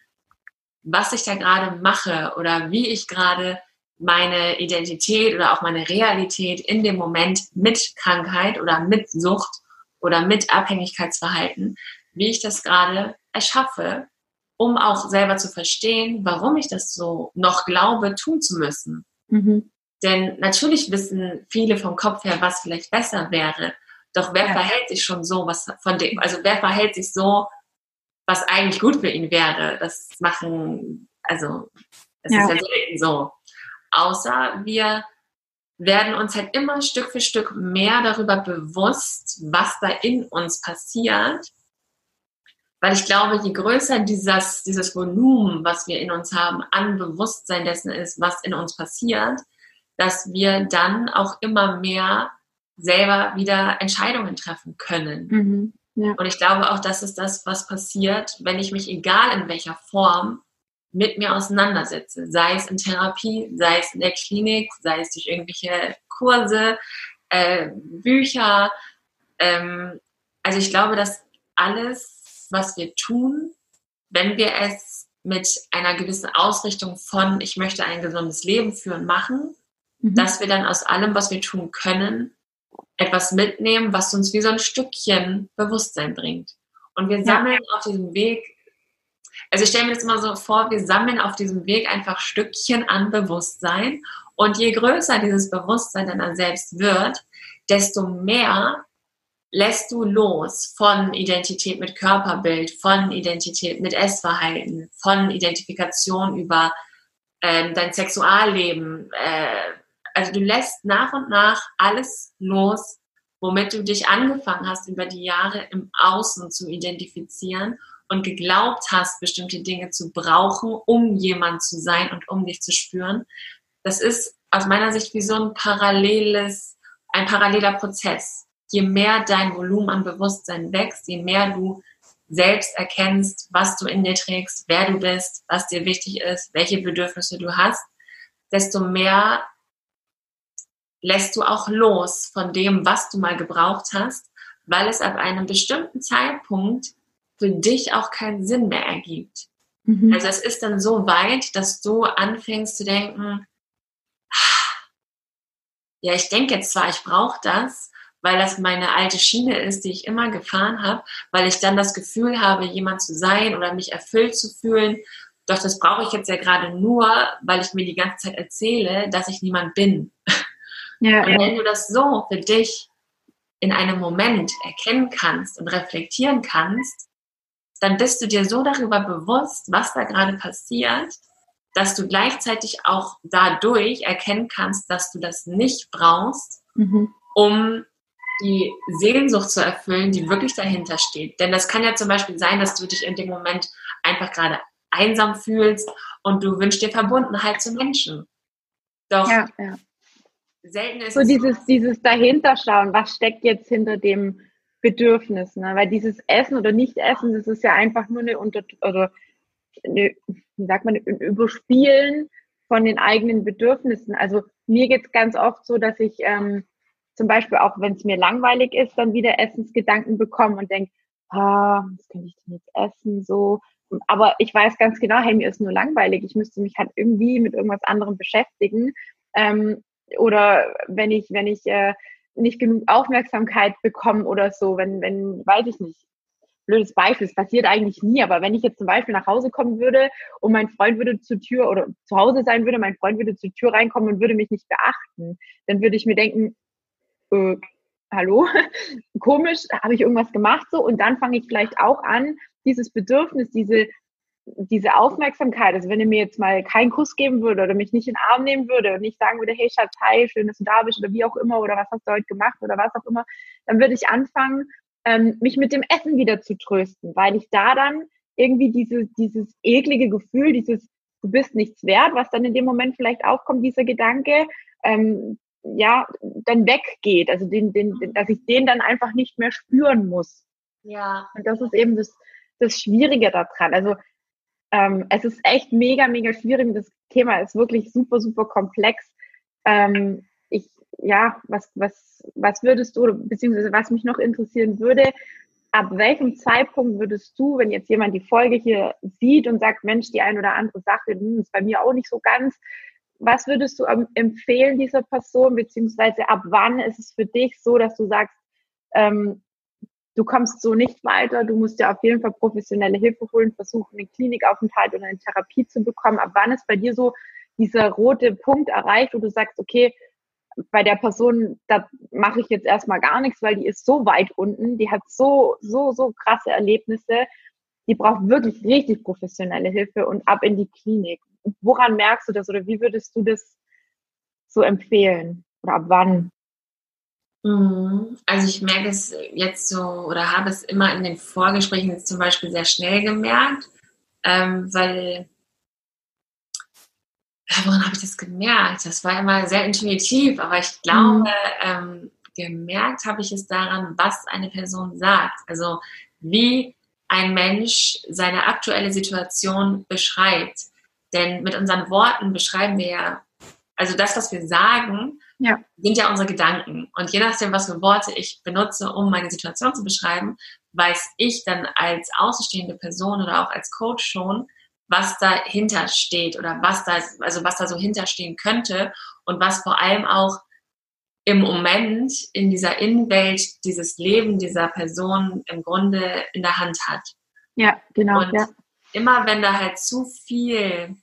Speaker 2: was ich da gerade mache oder wie ich gerade meine Identität oder auch meine Realität in dem Moment mit Krankheit oder mit Sucht oder mit Abhängigkeitsverhalten, wie ich das gerade erschaffe um auch selber zu verstehen, warum ich das so noch glaube, tun zu müssen. Mhm. Denn natürlich wissen viele vom Kopf her, was vielleicht besser wäre. Doch wer ja. verhält sich schon so, was von dem, also wer verhält sich so, was eigentlich gut für ihn wäre? Das machen, also, das ja. ist ja selten so. Außer wir werden uns halt immer Stück für Stück mehr darüber bewusst, was da in uns passiert weil ich glaube, je größer dieses, dieses Volumen, was wir in uns haben, an Bewusstsein dessen ist, was in uns passiert, dass wir dann auch immer mehr selber wieder Entscheidungen treffen können. Mhm, ja. Und ich glaube auch, das ist das, was passiert, wenn ich mich, egal in welcher Form, mit mir auseinandersetze. Sei es in Therapie, sei es in der Klinik, sei es durch irgendwelche Kurse, äh, Bücher. Ähm, also ich glaube, dass alles was wir tun, wenn wir es mit einer gewissen Ausrichtung von, ich möchte ein gesundes Leben führen, machen, mhm. dass wir dann aus allem, was wir tun können, etwas mitnehmen, was uns wie so ein Stückchen Bewusstsein bringt. Und wir sammeln ja. auf diesem Weg, Also ich stelle mir das immer so vor, wir sammeln auf diesem Weg einfach Stückchen an Bewusstsein. Und je größer dieses Bewusstsein dann selbst wird, desto mehr lässt du los von Identität mit Körperbild, von Identität mit Essverhalten, von Identifikation über äh, dein Sexualleben. Äh, also du lässt nach und nach alles los, womit du dich angefangen hast, über die Jahre im Außen zu identifizieren und geglaubt hast, bestimmte Dinge zu brauchen, um jemand zu sein und um dich zu spüren. Das ist aus meiner Sicht wie so ein paralleles, ein paralleler Prozess. Je mehr dein Volumen an Bewusstsein wächst, je mehr du selbst erkennst, was du in dir trägst, wer du bist, was dir wichtig ist, welche Bedürfnisse du hast, desto mehr lässt du auch los von dem, was du mal gebraucht hast, weil es ab einem bestimmten Zeitpunkt für dich auch keinen Sinn mehr ergibt. Mhm. Also es ist dann so weit, dass du anfängst zu denken, ja, ich denke jetzt zwar, ich brauche das, weil das meine alte Schiene ist, die ich immer gefahren habe, weil ich dann das Gefühl habe, jemand zu sein oder mich erfüllt zu fühlen. Doch das brauche ich jetzt ja gerade nur, weil ich mir die ganze Zeit erzähle, dass ich niemand bin. Ja, und wenn du das so für dich in einem Moment erkennen kannst und reflektieren kannst, dann bist du dir so darüber bewusst, was da gerade passiert, dass du gleichzeitig auch dadurch erkennen kannst, dass du das nicht brauchst, mhm. um die Sehnsucht zu erfüllen, die wirklich dahinter steht. Denn das kann ja zum Beispiel sein, dass du dich in dem Moment einfach gerade einsam fühlst und du wünschst dir Verbundenheit zu Menschen. Doch ja, ja.
Speaker 1: selten ist so es dieses, so, dieses dahinterschauen, was steckt jetzt hinter dem Bedürfnis, ne? weil dieses Essen oder Nicht-Essen, das ist ja einfach nur eine, Unter oder eine, wie sagt man, ein Überspielen von den eigenen Bedürfnissen. Also mir geht es ganz oft so, dass ich ähm, zum Beispiel auch, wenn es mir langweilig ist, dann wieder Essensgedanken bekomme und denke, ah, was könnte ich denn jetzt essen, so. Aber ich weiß ganz genau, hey, mir ist nur langweilig. Ich müsste mich halt irgendwie mit irgendwas anderem beschäftigen. Ähm, oder wenn ich, wenn ich äh, nicht genug Aufmerksamkeit bekommen oder so, wenn, wenn, weiß ich nicht, blödes Beispiel, es passiert eigentlich nie, aber wenn ich jetzt zum Beispiel nach Hause kommen würde und mein Freund würde zur Tür oder zu Hause sein würde, mein Freund würde zur Tür reinkommen und würde mich nicht beachten, dann würde ich mir denken, äh, hallo, komisch, habe ich irgendwas gemacht so? Und dann fange ich vielleicht auch an, dieses Bedürfnis, diese diese Aufmerksamkeit, also wenn er mir jetzt mal keinen Kuss geben würde oder mich nicht in den Arm nehmen würde und nicht sagen würde, hey Schatz, hi, schön, dass du da bist oder wie auch immer oder was hast du heute gemacht oder was auch immer, dann würde ich anfangen, ähm, mich mit dem Essen wieder zu trösten, weil ich da dann irgendwie diese, dieses eklige Gefühl, dieses du bist nichts wert, was dann in dem Moment vielleicht aufkommt, dieser Gedanke, ähm, ja, dann weggeht, also den, den, dass ich den dann einfach nicht mehr spüren muss. Ja. Und das ist eben das, das Schwierige daran. Also ähm, es ist echt mega, mega schwierig. Das Thema ist wirklich super, super komplex. Ähm, ich, ja, was, was, was würdest du, beziehungsweise was mich noch interessieren würde, ab welchem Zeitpunkt würdest du, wenn jetzt jemand die Folge hier sieht und sagt, Mensch, die ein oder andere Sache hm, ist bei mir auch nicht so ganz, was würdest du empfehlen dieser Person, beziehungsweise ab wann ist es für dich so, dass du sagst, ähm, du kommst so nicht weiter, du musst dir auf jeden Fall professionelle Hilfe holen, versuchen, einen Klinikaufenthalt oder eine Therapie zu bekommen. Ab wann ist bei dir so dieser rote Punkt erreicht, wo du sagst, okay, bei der Person, da mache ich jetzt erstmal gar nichts, weil die ist so weit unten, die hat so, so, so krasse Erlebnisse, die braucht wirklich richtig professionelle Hilfe und ab in die Klinik. Woran merkst du das oder wie würdest du das so empfehlen oder ab wann?
Speaker 2: Mhm. Also ich merke es jetzt so oder habe es immer in den Vorgesprächen jetzt zum Beispiel sehr schnell gemerkt, ähm, weil woran habe ich das gemerkt? Das war immer sehr intuitiv, aber ich glaube, mhm. ähm, gemerkt habe ich es daran, was eine Person sagt. Also wie ein Mensch seine aktuelle Situation beschreibt. Denn mit unseren Worten beschreiben wir ja, also das, was wir sagen, ja. sind ja unsere Gedanken. Und je nachdem, was für Worte ich benutze, um meine Situation zu beschreiben, weiß ich dann als außenstehende Person oder auch als Coach schon, was dahinter steht oder was da, also was da so hinterstehen könnte und was vor allem auch im Moment in dieser Innenwelt dieses Leben dieser Person im Grunde in der Hand hat.
Speaker 1: Ja, genau. Und ja.
Speaker 2: Immer wenn da halt zu viel,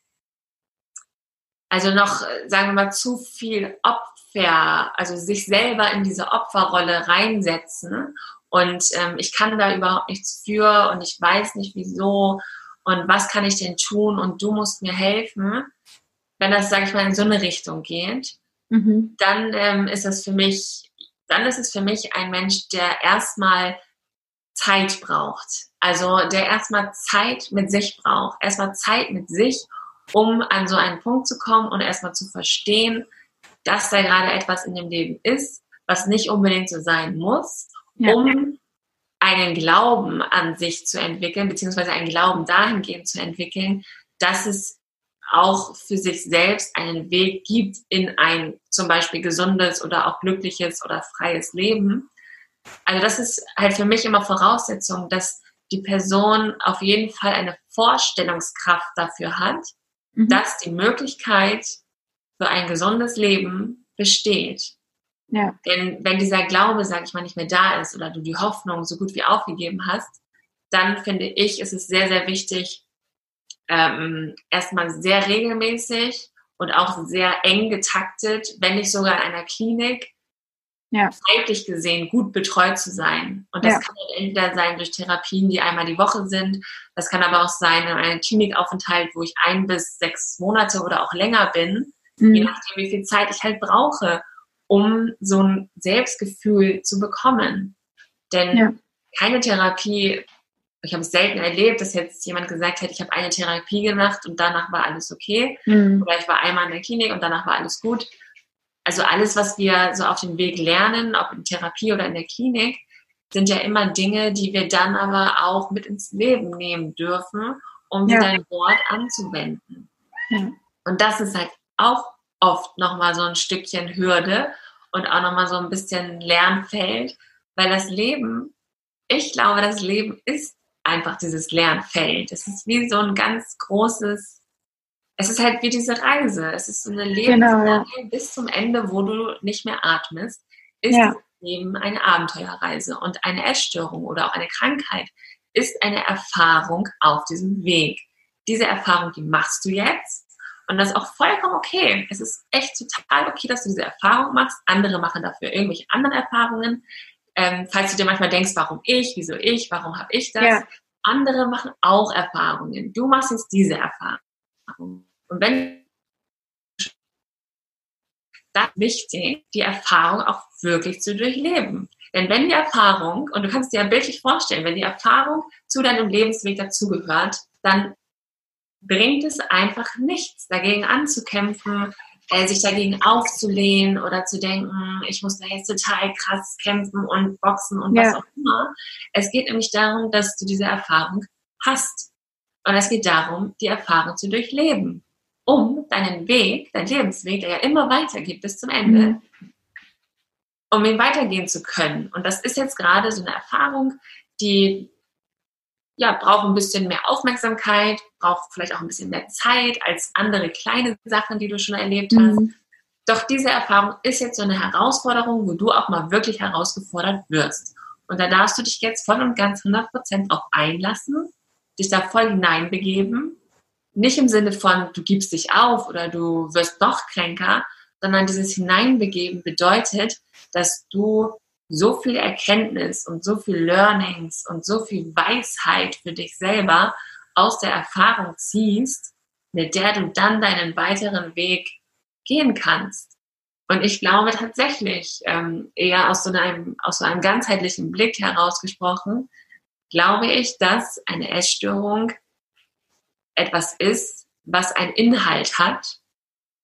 Speaker 2: also noch, sagen wir mal, zu viel Opfer, also sich selber in diese Opferrolle reinsetzen und ähm, ich kann da überhaupt nichts für und ich weiß nicht wieso und was kann ich denn tun und du musst mir helfen, wenn das, sage ich mal, in so eine Richtung geht, mhm. dann ähm, ist es für mich, dann ist es für mich ein Mensch, der erstmal Zeit braucht. Also der erstmal Zeit mit sich braucht, erstmal Zeit mit sich, um an so einen Punkt zu kommen und erstmal zu verstehen, dass da gerade etwas in dem Leben ist, was nicht unbedingt so sein muss, ja. um einen Glauben an sich zu entwickeln, beziehungsweise einen Glauben dahingehend zu entwickeln, dass es auch für sich selbst einen Weg gibt in ein zum Beispiel gesundes oder auch glückliches oder freies Leben. Also das ist halt für mich immer Voraussetzung, dass die Person auf jeden Fall eine Vorstellungskraft dafür hat, mhm. dass die Möglichkeit für ein gesundes Leben besteht. Ja. Denn wenn dieser Glaube, sage ich mal, nicht mehr da ist oder du die Hoffnung so gut wie aufgegeben hast, dann finde ich, ist es sehr, sehr wichtig, ähm, erstmal sehr regelmäßig und auch sehr eng getaktet, wenn nicht sogar in einer Klinik, ja. zeitlich gesehen gut betreut zu sein. Und das ja. kann halt entweder sein durch Therapien, die einmal die Woche sind. Das kann aber auch sein in einem Klinikaufenthalt, wo ich ein bis sechs Monate oder auch länger bin, mhm. je nachdem, wie viel Zeit ich halt brauche, um so ein Selbstgefühl zu bekommen. Denn ja. keine Therapie ich habe es selten erlebt, dass jetzt jemand gesagt hat, ich habe eine Therapie gemacht und danach war alles okay. Mhm. Oder ich war einmal in der Klinik und danach war alles gut. Also alles, was wir so auf dem Weg lernen, ob in Therapie oder in der Klinik, sind ja immer Dinge, die wir dann aber auch mit ins Leben nehmen dürfen, um ja. dein Wort anzuwenden. Ja. Und das ist halt auch oft nochmal so ein Stückchen Hürde und auch nochmal so ein bisschen Lernfeld, weil das Leben, ich glaube, das Leben ist einfach dieses Lernfeld. Es ist wie so ein ganz großes, es ist halt wie diese Reise. Es ist so eine Lebensreise genau, bis zum Ende, wo du nicht mehr atmest, ist ja. Leben eine Abenteuerreise. Und eine Essstörung oder auch eine Krankheit ist eine Erfahrung auf diesem Weg. Diese Erfahrung, die machst du jetzt. Und das ist auch vollkommen okay. Es ist echt total okay, dass du diese Erfahrung machst. Andere machen dafür irgendwelche anderen Erfahrungen. Ähm, falls du dir manchmal denkst, warum ich, wieso ich, warum habe ich das? Ja. Andere machen auch Erfahrungen. Du machst jetzt diese Erfahrung. Und wenn dann wichtig, die Erfahrung auch wirklich zu durchleben. Denn wenn die Erfahrung, und du kannst dir ja bildlich vorstellen, wenn die Erfahrung zu deinem Lebensweg dazugehört, dann bringt es einfach nichts, dagegen anzukämpfen, äh, sich dagegen aufzulehnen oder zu denken, ich muss da jetzt total krass kämpfen und boxen und ja. was auch immer. Es geht nämlich darum, dass du diese Erfahrung hast. Und es geht darum, die Erfahrung zu durchleben, um deinen Weg, deinen Lebensweg, der ja immer weitergeht bis zum Ende, mhm. um ihn weitergehen zu können. Und das ist jetzt gerade so eine Erfahrung, die ja, braucht ein bisschen mehr Aufmerksamkeit, braucht vielleicht auch ein bisschen mehr Zeit als andere kleine Sachen, die du schon erlebt hast. Mhm. Doch diese Erfahrung ist jetzt so eine Herausforderung, wo du auch mal wirklich herausgefordert wirst. Und da darfst du dich jetzt voll und ganz 100% auch einlassen, dich da voll hineinbegeben. Nicht im Sinne von, du gibst dich auf oder du wirst noch kränker, sondern dieses Hineinbegeben bedeutet, dass du so viel Erkenntnis und so viel Learnings und so viel Weisheit für dich selber aus der Erfahrung ziehst, mit der du dann deinen weiteren Weg gehen kannst. Und ich glaube tatsächlich, ähm, eher aus so, einem, aus so einem ganzheitlichen Blick herausgesprochen, glaube ich, dass eine Essstörung etwas ist, was einen Inhalt hat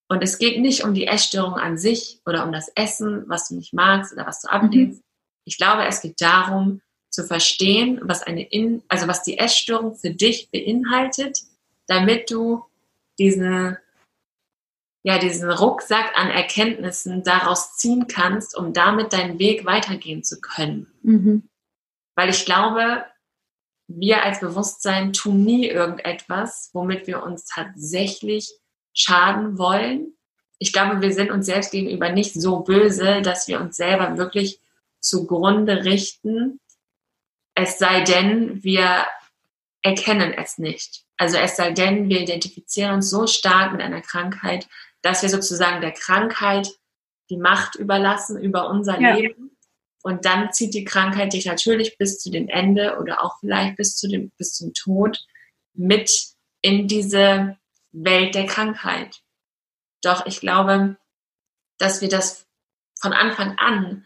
Speaker 2: und es geht nicht um die Essstörung an sich oder um das Essen, was du nicht magst oder was du ablehnst. Mhm. Ich glaube, es geht darum, zu verstehen, was eine In also was die Essstörung für dich beinhaltet, damit du diese ja, diesen Rucksack an Erkenntnissen daraus ziehen kannst, um damit deinen Weg weitergehen zu können. Mhm. Weil ich glaube, wir als Bewusstsein tun nie irgendetwas, womit wir uns tatsächlich schaden wollen. Ich glaube, wir sind uns selbst gegenüber nicht so böse, dass wir uns selber wirklich zugrunde richten. Es sei denn, wir erkennen es nicht. Also es sei denn, wir identifizieren uns so stark mit einer Krankheit, dass wir sozusagen der Krankheit die Macht überlassen über unser ja. Leben. Und dann zieht die Krankheit dich natürlich bis zu dem Ende oder auch vielleicht bis, zu dem, bis zum Tod mit in diese Welt der Krankheit. Doch ich glaube, dass wir das von Anfang an,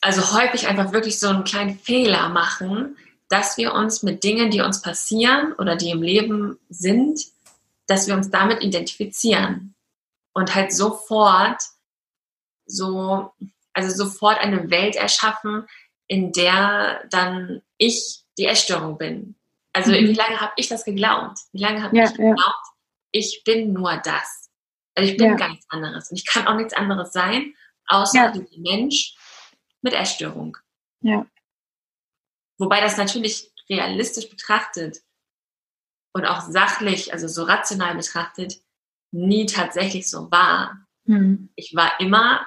Speaker 2: also häufig einfach wirklich so einen kleinen Fehler machen, dass wir uns mit Dingen, die uns passieren oder die im Leben sind, dass wir uns damit identifizieren und halt sofort so, also sofort eine Welt erschaffen, in der dann ich die Essstörung bin. Also mhm. wie lange habe ich das geglaubt? Wie lange habe ja, ich geglaubt, ja. ich bin nur das? Also ich bin ja. gar nichts anderes. Und ich kann auch nichts anderes sein, außer ein Mensch mit Essstörung. Ja. Wobei das natürlich realistisch betrachtet und auch sachlich, also so rational betrachtet, nie tatsächlich so war. Mhm. Ich war immer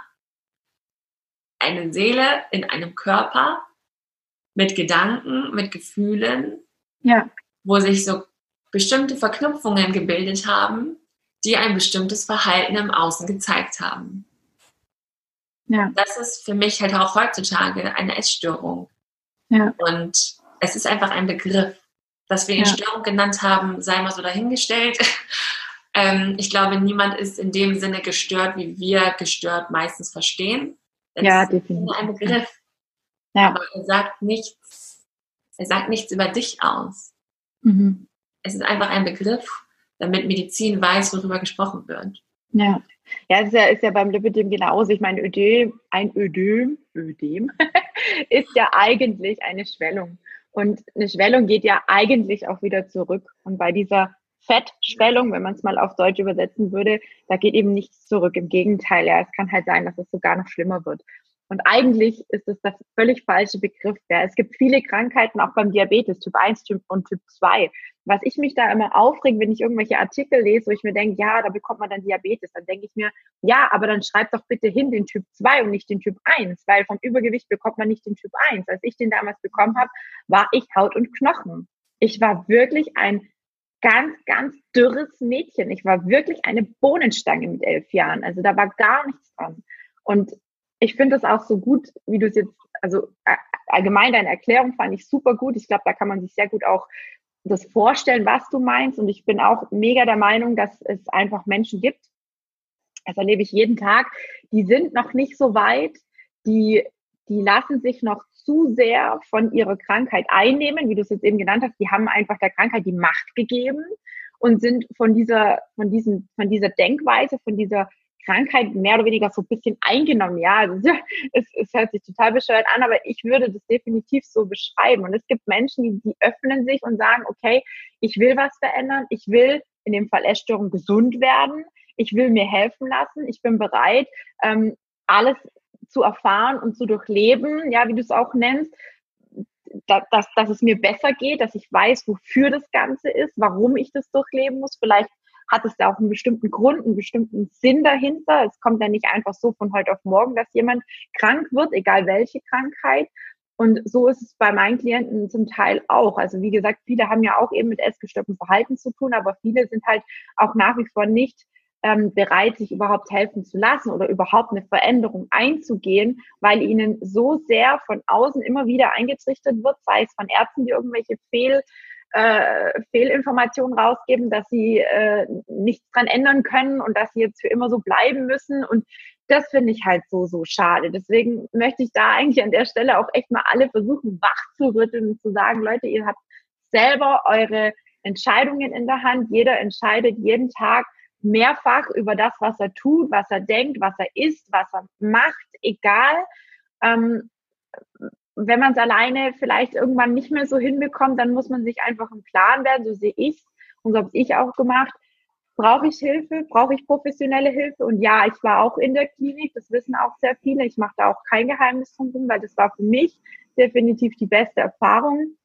Speaker 2: eine Seele in einem Körper mit Gedanken, mit Gefühlen, ja. wo sich so bestimmte Verknüpfungen gebildet haben, die ein bestimmtes Verhalten im Außen gezeigt haben. Ja. Das ist für mich halt auch heutzutage eine Essstörung. Ja. Und es ist einfach ein Begriff. Dass wir ihn ja. Störung genannt haben, sei mal so dahingestellt. ähm, ich glaube, niemand ist in dem Sinne gestört, wie wir gestört meistens verstehen. Das ja, definitiv. ist ein Begriff. Ja. Aber er sagt nichts, er sagt nichts über dich aus. Mhm. Es ist einfach ein Begriff, damit Medizin weiß, worüber gesprochen wird.
Speaker 1: Ja. Ja, ist ja, ist ja beim Lipidem genauso. Ich meine, Ödem, ein Ödem, Ödem ist ja eigentlich eine Schwellung. Und eine Schwellung geht ja eigentlich auch wieder zurück. Und bei dieser Fettschwellung, wenn man es mal auf Deutsch übersetzen würde, da geht eben nichts zurück. Im Gegenteil, ja, es kann halt sein, dass es sogar noch schlimmer wird. Und eigentlich ist es der völlig falsche Begriff. Ja. Es gibt viele Krankheiten, auch beim Diabetes, Typ 1 typ und Typ 2. Was ich mich da immer aufrege, wenn ich irgendwelche Artikel lese, wo ich mir denke, ja, da bekommt man dann Diabetes, dann denke ich mir, ja, aber dann schreibt doch bitte hin den Typ 2 und nicht den Typ 1, weil vom Übergewicht bekommt man nicht den Typ 1. Als ich den damals bekommen habe, war ich Haut und Knochen. Ich war wirklich ein ganz, ganz dürres Mädchen. Ich war wirklich eine Bohnenstange mit elf Jahren. Also da war gar nichts dran. Und ich finde es auch so gut, wie du es jetzt, also allgemein deine Erklärung fand ich super gut. Ich glaube, da kann man sich sehr gut auch das vorstellen, was du meinst. Und ich bin auch mega der Meinung, dass es einfach Menschen gibt, das erlebe ich jeden Tag, die sind noch nicht so weit, die, die lassen sich noch zu sehr von ihrer Krankheit einnehmen, wie du es jetzt eben genannt hast. Die haben einfach der Krankheit die Macht gegeben und sind von dieser, von diesem, von dieser Denkweise, von dieser Krankheit mehr oder weniger so ein bisschen eingenommen. Ja, also es, es hört sich total bescheuert an, aber ich würde das definitiv so beschreiben. Und es gibt Menschen, die, die öffnen sich und sagen, okay, ich will was verändern, ich will in dem Fall Essstörung gesund werden, ich will mir helfen lassen, ich bin bereit, ähm, alles zu erfahren und zu durchleben, ja, wie du es auch nennst, dass, dass, dass es mir besser geht, dass ich weiß, wofür das Ganze ist, warum ich das durchleben muss. Vielleicht hat es da auch einen bestimmten Grund, einen bestimmten Sinn dahinter. Es kommt ja nicht einfach so von heute auf morgen, dass jemand krank wird, egal welche Krankheit. Und so ist es bei meinen Klienten zum Teil auch. Also wie gesagt, viele haben ja auch eben mit essgestörtem Verhalten zu tun, aber viele sind halt auch nach wie vor nicht ähm, bereit, sich überhaupt helfen zu lassen oder überhaupt eine Veränderung einzugehen, weil ihnen so sehr von außen immer wieder eingetrichtert wird, sei es von Ärzten, die irgendwelche Fehl äh, Fehlinformationen rausgeben, dass sie äh, nichts dran ändern können und dass sie jetzt für immer so bleiben müssen. Und das finde ich halt so, so schade. Deswegen möchte ich da eigentlich an der Stelle auch echt mal alle versuchen, wach zu rütteln und zu sagen, Leute, ihr habt selber eure Entscheidungen in der Hand. Jeder entscheidet jeden Tag mehrfach über das, was er tut, was er denkt, was er isst, was er macht, egal. Ähm, wenn man es alleine vielleicht irgendwann nicht mehr so hinbekommt, dann muss man sich einfach im Plan werden, so sehe ich und so habe ich auch gemacht. Brauche ich Hilfe? Brauche ich professionelle Hilfe? Und ja, ich war auch in der Klinik, das wissen auch sehr viele. Ich mache da auch kein Geheimnis drum, weil das war für mich definitiv die beste Erfahrung,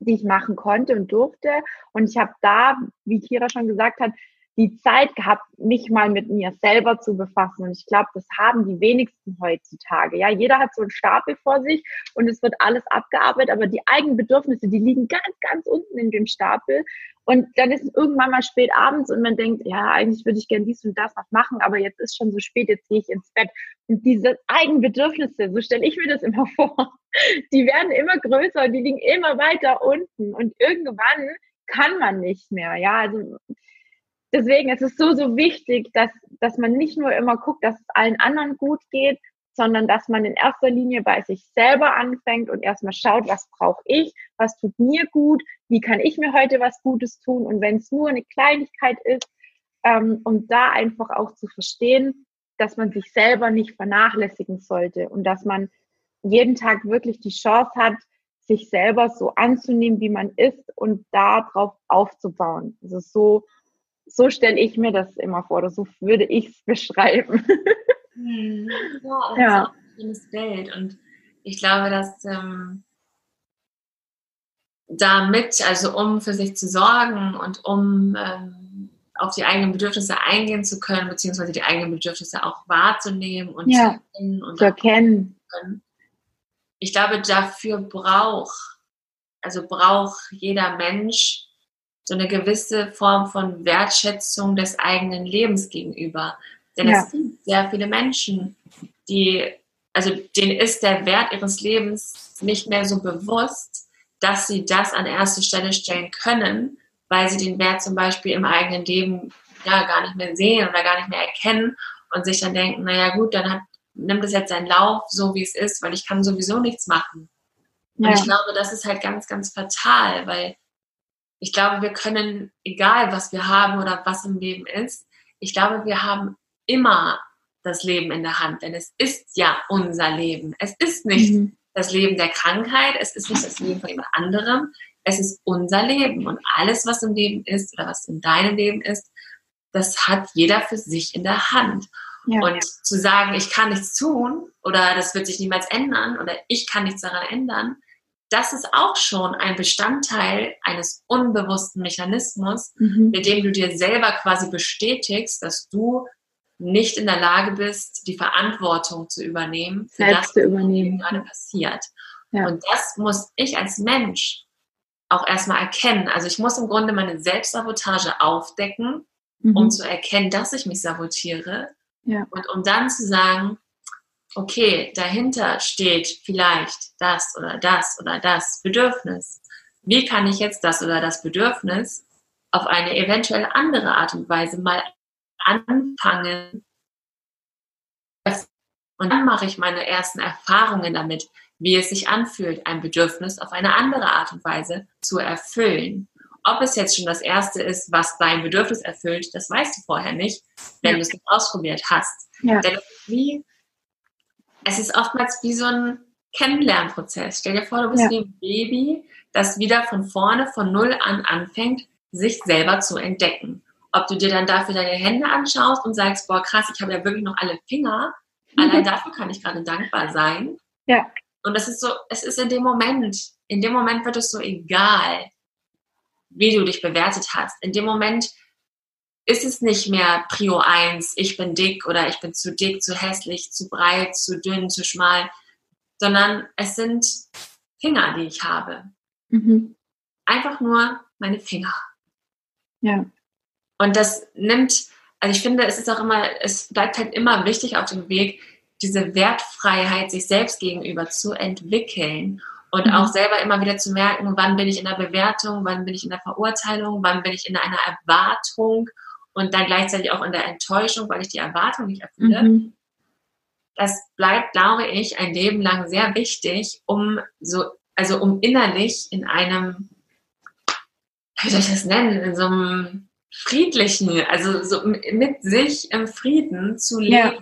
Speaker 1: die ich machen konnte und durfte. Und ich habe da, wie Kira schon gesagt hat, die Zeit gehabt, mich mal mit mir selber zu befassen. Und ich glaube, das haben die wenigsten heutzutage. Ja, jeder hat so einen Stapel vor sich und es wird alles abgearbeitet, aber die eigenen Bedürfnisse, die liegen ganz, ganz unten in dem Stapel. Und dann ist es irgendwann mal spät abends und man denkt, ja, eigentlich würde ich gern dies und das noch machen, aber jetzt ist schon so spät, jetzt gehe ich ins Bett. Und diese Eigenbedürfnisse, so stelle ich mir das immer vor, die werden immer größer und die liegen immer weiter unten. Und irgendwann kann man nicht mehr. Ja, also deswegen ist es so, so wichtig, dass, dass man nicht nur immer guckt, dass es allen anderen gut geht, sondern dass man in erster Linie bei sich selber anfängt und erstmal schaut, was brauche ich, was tut mir gut, wie kann ich mir heute was Gutes tun und wenn es nur eine Kleinigkeit ist, ähm, um da einfach auch zu verstehen, dass man sich selber nicht vernachlässigen sollte und dass man jeden Tag wirklich die Chance hat, sich selber so anzunehmen, wie man ist und darauf aufzubauen. Also so, so stelle ich mir das immer vor, oder so würde ich es beschreiben.
Speaker 2: Hm. Ja, ja. ein schönes Bild. Und ich glaube, dass ähm, damit, also um für sich zu sorgen und um ähm, auf die eigenen Bedürfnisse eingehen zu können, beziehungsweise die eigenen Bedürfnisse auch wahrzunehmen und
Speaker 1: ja, zu zu erkennen.
Speaker 2: Ich glaube, dafür braucht, also braucht jeder Mensch so eine gewisse Form von Wertschätzung des eigenen Lebens gegenüber. Denn ja. es gibt sehr viele Menschen, die, also denen ist der Wert ihres Lebens nicht mehr so bewusst, dass sie das an erste Stelle stellen können, weil sie den Wert zum Beispiel im eigenen Leben ja gar nicht mehr sehen oder gar nicht mehr erkennen und sich dann denken, naja gut, dann hat, nimmt es jetzt seinen Lauf, so wie es ist, weil ich kann sowieso nichts machen. Ja. Und ich glaube, das ist halt ganz, ganz fatal, weil ich glaube, wir können, egal was wir haben oder was im Leben ist, ich glaube, wir haben immer das Leben in der Hand, denn es ist ja unser Leben. Es ist nicht mhm. das Leben der Krankheit, es ist nicht das Leben von jemand anderem, es ist unser Leben und alles, was im Leben ist oder was in deinem Leben ist, das hat jeder für sich in der Hand. Ja. Und zu sagen, ich kann nichts tun oder das wird sich niemals ändern oder ich kann nichts daran ändern, das ist auch schon ein Bestandteil eines unbewussten Mechanismus, mhm. mit dem du dir selber quasi bestätigst, dass du nicht in der Lage bist, die Verantwortung zu übernehmen
Speaker 1: für Selbst das, was
Speaker 2: übernehmen. gerade passiert. Ja. Und das muss ich als Mensch auch erstmal erkennen. Also ich muss im Grunde meine Selbstsabotage aufdecken, mhm. um zu erkennen, dass ich mich sabotiere. Ja. Und um dann zu sagen, okay, dahinter steht vielleicht das oder das oder das Bedürfnis. Wie kann ich jetzt das oder das Bedürfnis auf eine eventuell andere Art und Weise mal anfangen. Und dann mache ich meine ersten Erfahrungen damit, wie es sich anfühlt, ein Bedürfnis auf eine andere Art und Weise zu erfüllen. Ob es jetzt schon das erste ist, was dein Bedürfnis erfüllt, das weißt du vorher nicht, wenn ja. du es nicht ausprobiert hast. Ja. Denn wie, es ist oftmals wie so ein Kennenlernprozess. Stell dir vor, du bist ja. wie ein Baby, das wieder von vorne, von null an anfängt, sich selber zu entdecken. Ob du dir dann dafür deine Hände anschaust und sagst, boah, krass, ich habe ja wirklich noch alle Finger. Allein dafür kann ich gerade dankbar sein.
Speaker 1: Ja.
Speaker 2: Und das ist so, es ist in dem Moment, in dem Moment wird es so egal, wie du dich bewertet hast. In dem Moment ist es nicht mehr Prio 1, ich bin dick oder ich bin zu dick, zu hässlich, zu breit, zu dünn, zu schmal, sondern es sind Finger, die ich habe. Mhm. Einfach nur meine Finger.
Speaker 1: Ja.
Speaker 2: Und das nimmt, also ich finde, es ist auch immer, es bleibt halt immer wichtig auf dem Weg, diese Wertfreiheit sich selbst gegenüber zu entwickeln und mhm. auch selber immer wieder zu merken, wann bin ich in der Bewertung, wann bin ich in der Verurteilung, wann bin ich in einer Erwartung und dann gleichzeitig auch in der Enttäuschung, weil ich die Erwartung nicht erfülle. Mhm. Das bleibt, glaube ich, ein Leben lang sehr wichtig, um so, also um innerlich in einem, wie soll ich das nennen, in so einem friedlichen, also so mit sich im Frieden zu leben. Ja.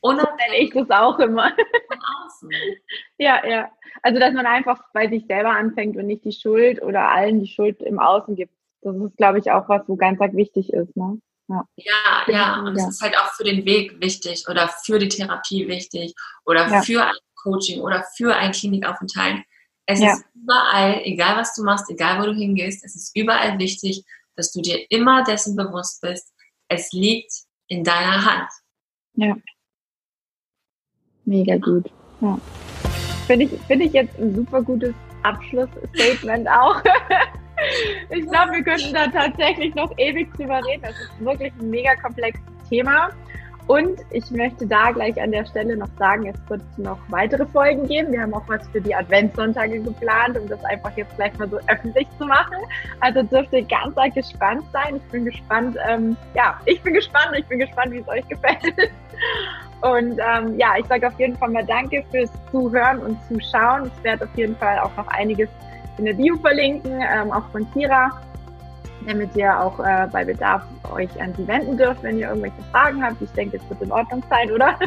Speaker 1: Unabhängig ich das auch immer. Von außen. ja, ja. Also, dass man einfach bei sich selber anfängt und nicht die Schuld oder allen die Schuld im Außen gibt. Das ist, glaube ich, auch was, wo ganz arg wichtig ist. Ne?
Speaker 2: Ja, ja, ja. Und es ist halt auch für den Weg wichtig oder für die Therapie wichtig oder ja. für ein Coaching oder für einen Klinikaufenthalt. Es ja. ist überall, egal was du machst, egal wo du hingehst, es ist überall wichtig, dass du dir immer dessen bewusst bist, es liegt in deiner Hand.
Speaker 1: Ja. Mega gut. Ja. Finde ich, find ich jetzt ein super gutes Abschlussstatement auch. Ich glaube, wir könnten da tatsächlich noch ewig drüber reden. Das ist wirklich ein mega komplexes Thema. Und ich möchte da gleich an der Stelle noch sagen, es wird noch weitere Folgen geben. Wir haben auch was für die Adventssonntage geplant, um das einfach jetzt gleich mal so öffentlich zu machen. Also dürft ihr ganz arg gespannt sein. Ich bin gespannt, ähm, ja, ich bin gespannt, ich bin gespannt, wie es euch gefällt. Und ähm, ja, ich sage auf jeden Fall mal Danke fürs Zuhören und Zuschauen. Ich werde auf jeden Fall auch noch einiges in der Bio verlinken, ähm, auch von Kira damit ihr auch äh, bei Bedarf euch an sie wenden dürft, wenn ihr irgendwelche Fragen habt. Ich denke, es wird in Ordnung sein, oder?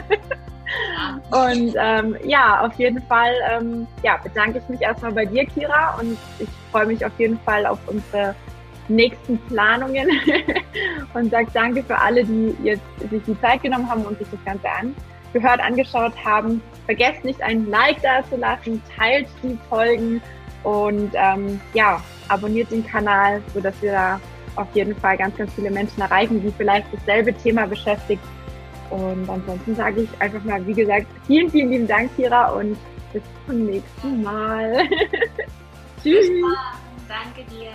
Speaker 1: Und ähm, ja, auf jeden Fall ähm, ja, bedanke ich mich erstmal bei dir, Kira, und ich freue mich auf jeden Fall auf unsere nächsten Planungen und sage danke für alle, die jetzt sich die Zeit genommen haben und sich das Ganze angehört, angeschaut haben. Vergesst nicht, ein Like da zu lassen, teilt die Folgen und ähm, ja, abonniert den Kanal, sodass wir da auf jeden Fall ganz, ganz viele Menschen erreichen, die vielleicht dasselbe Thema beschäftigt. Und ansonsten sage ich einfach mal, wie gesagt, vielen, vielen lieben Dank, Kira, und bis zum nächsten Mal.
Speaker 2: Tschüss. Danke dir.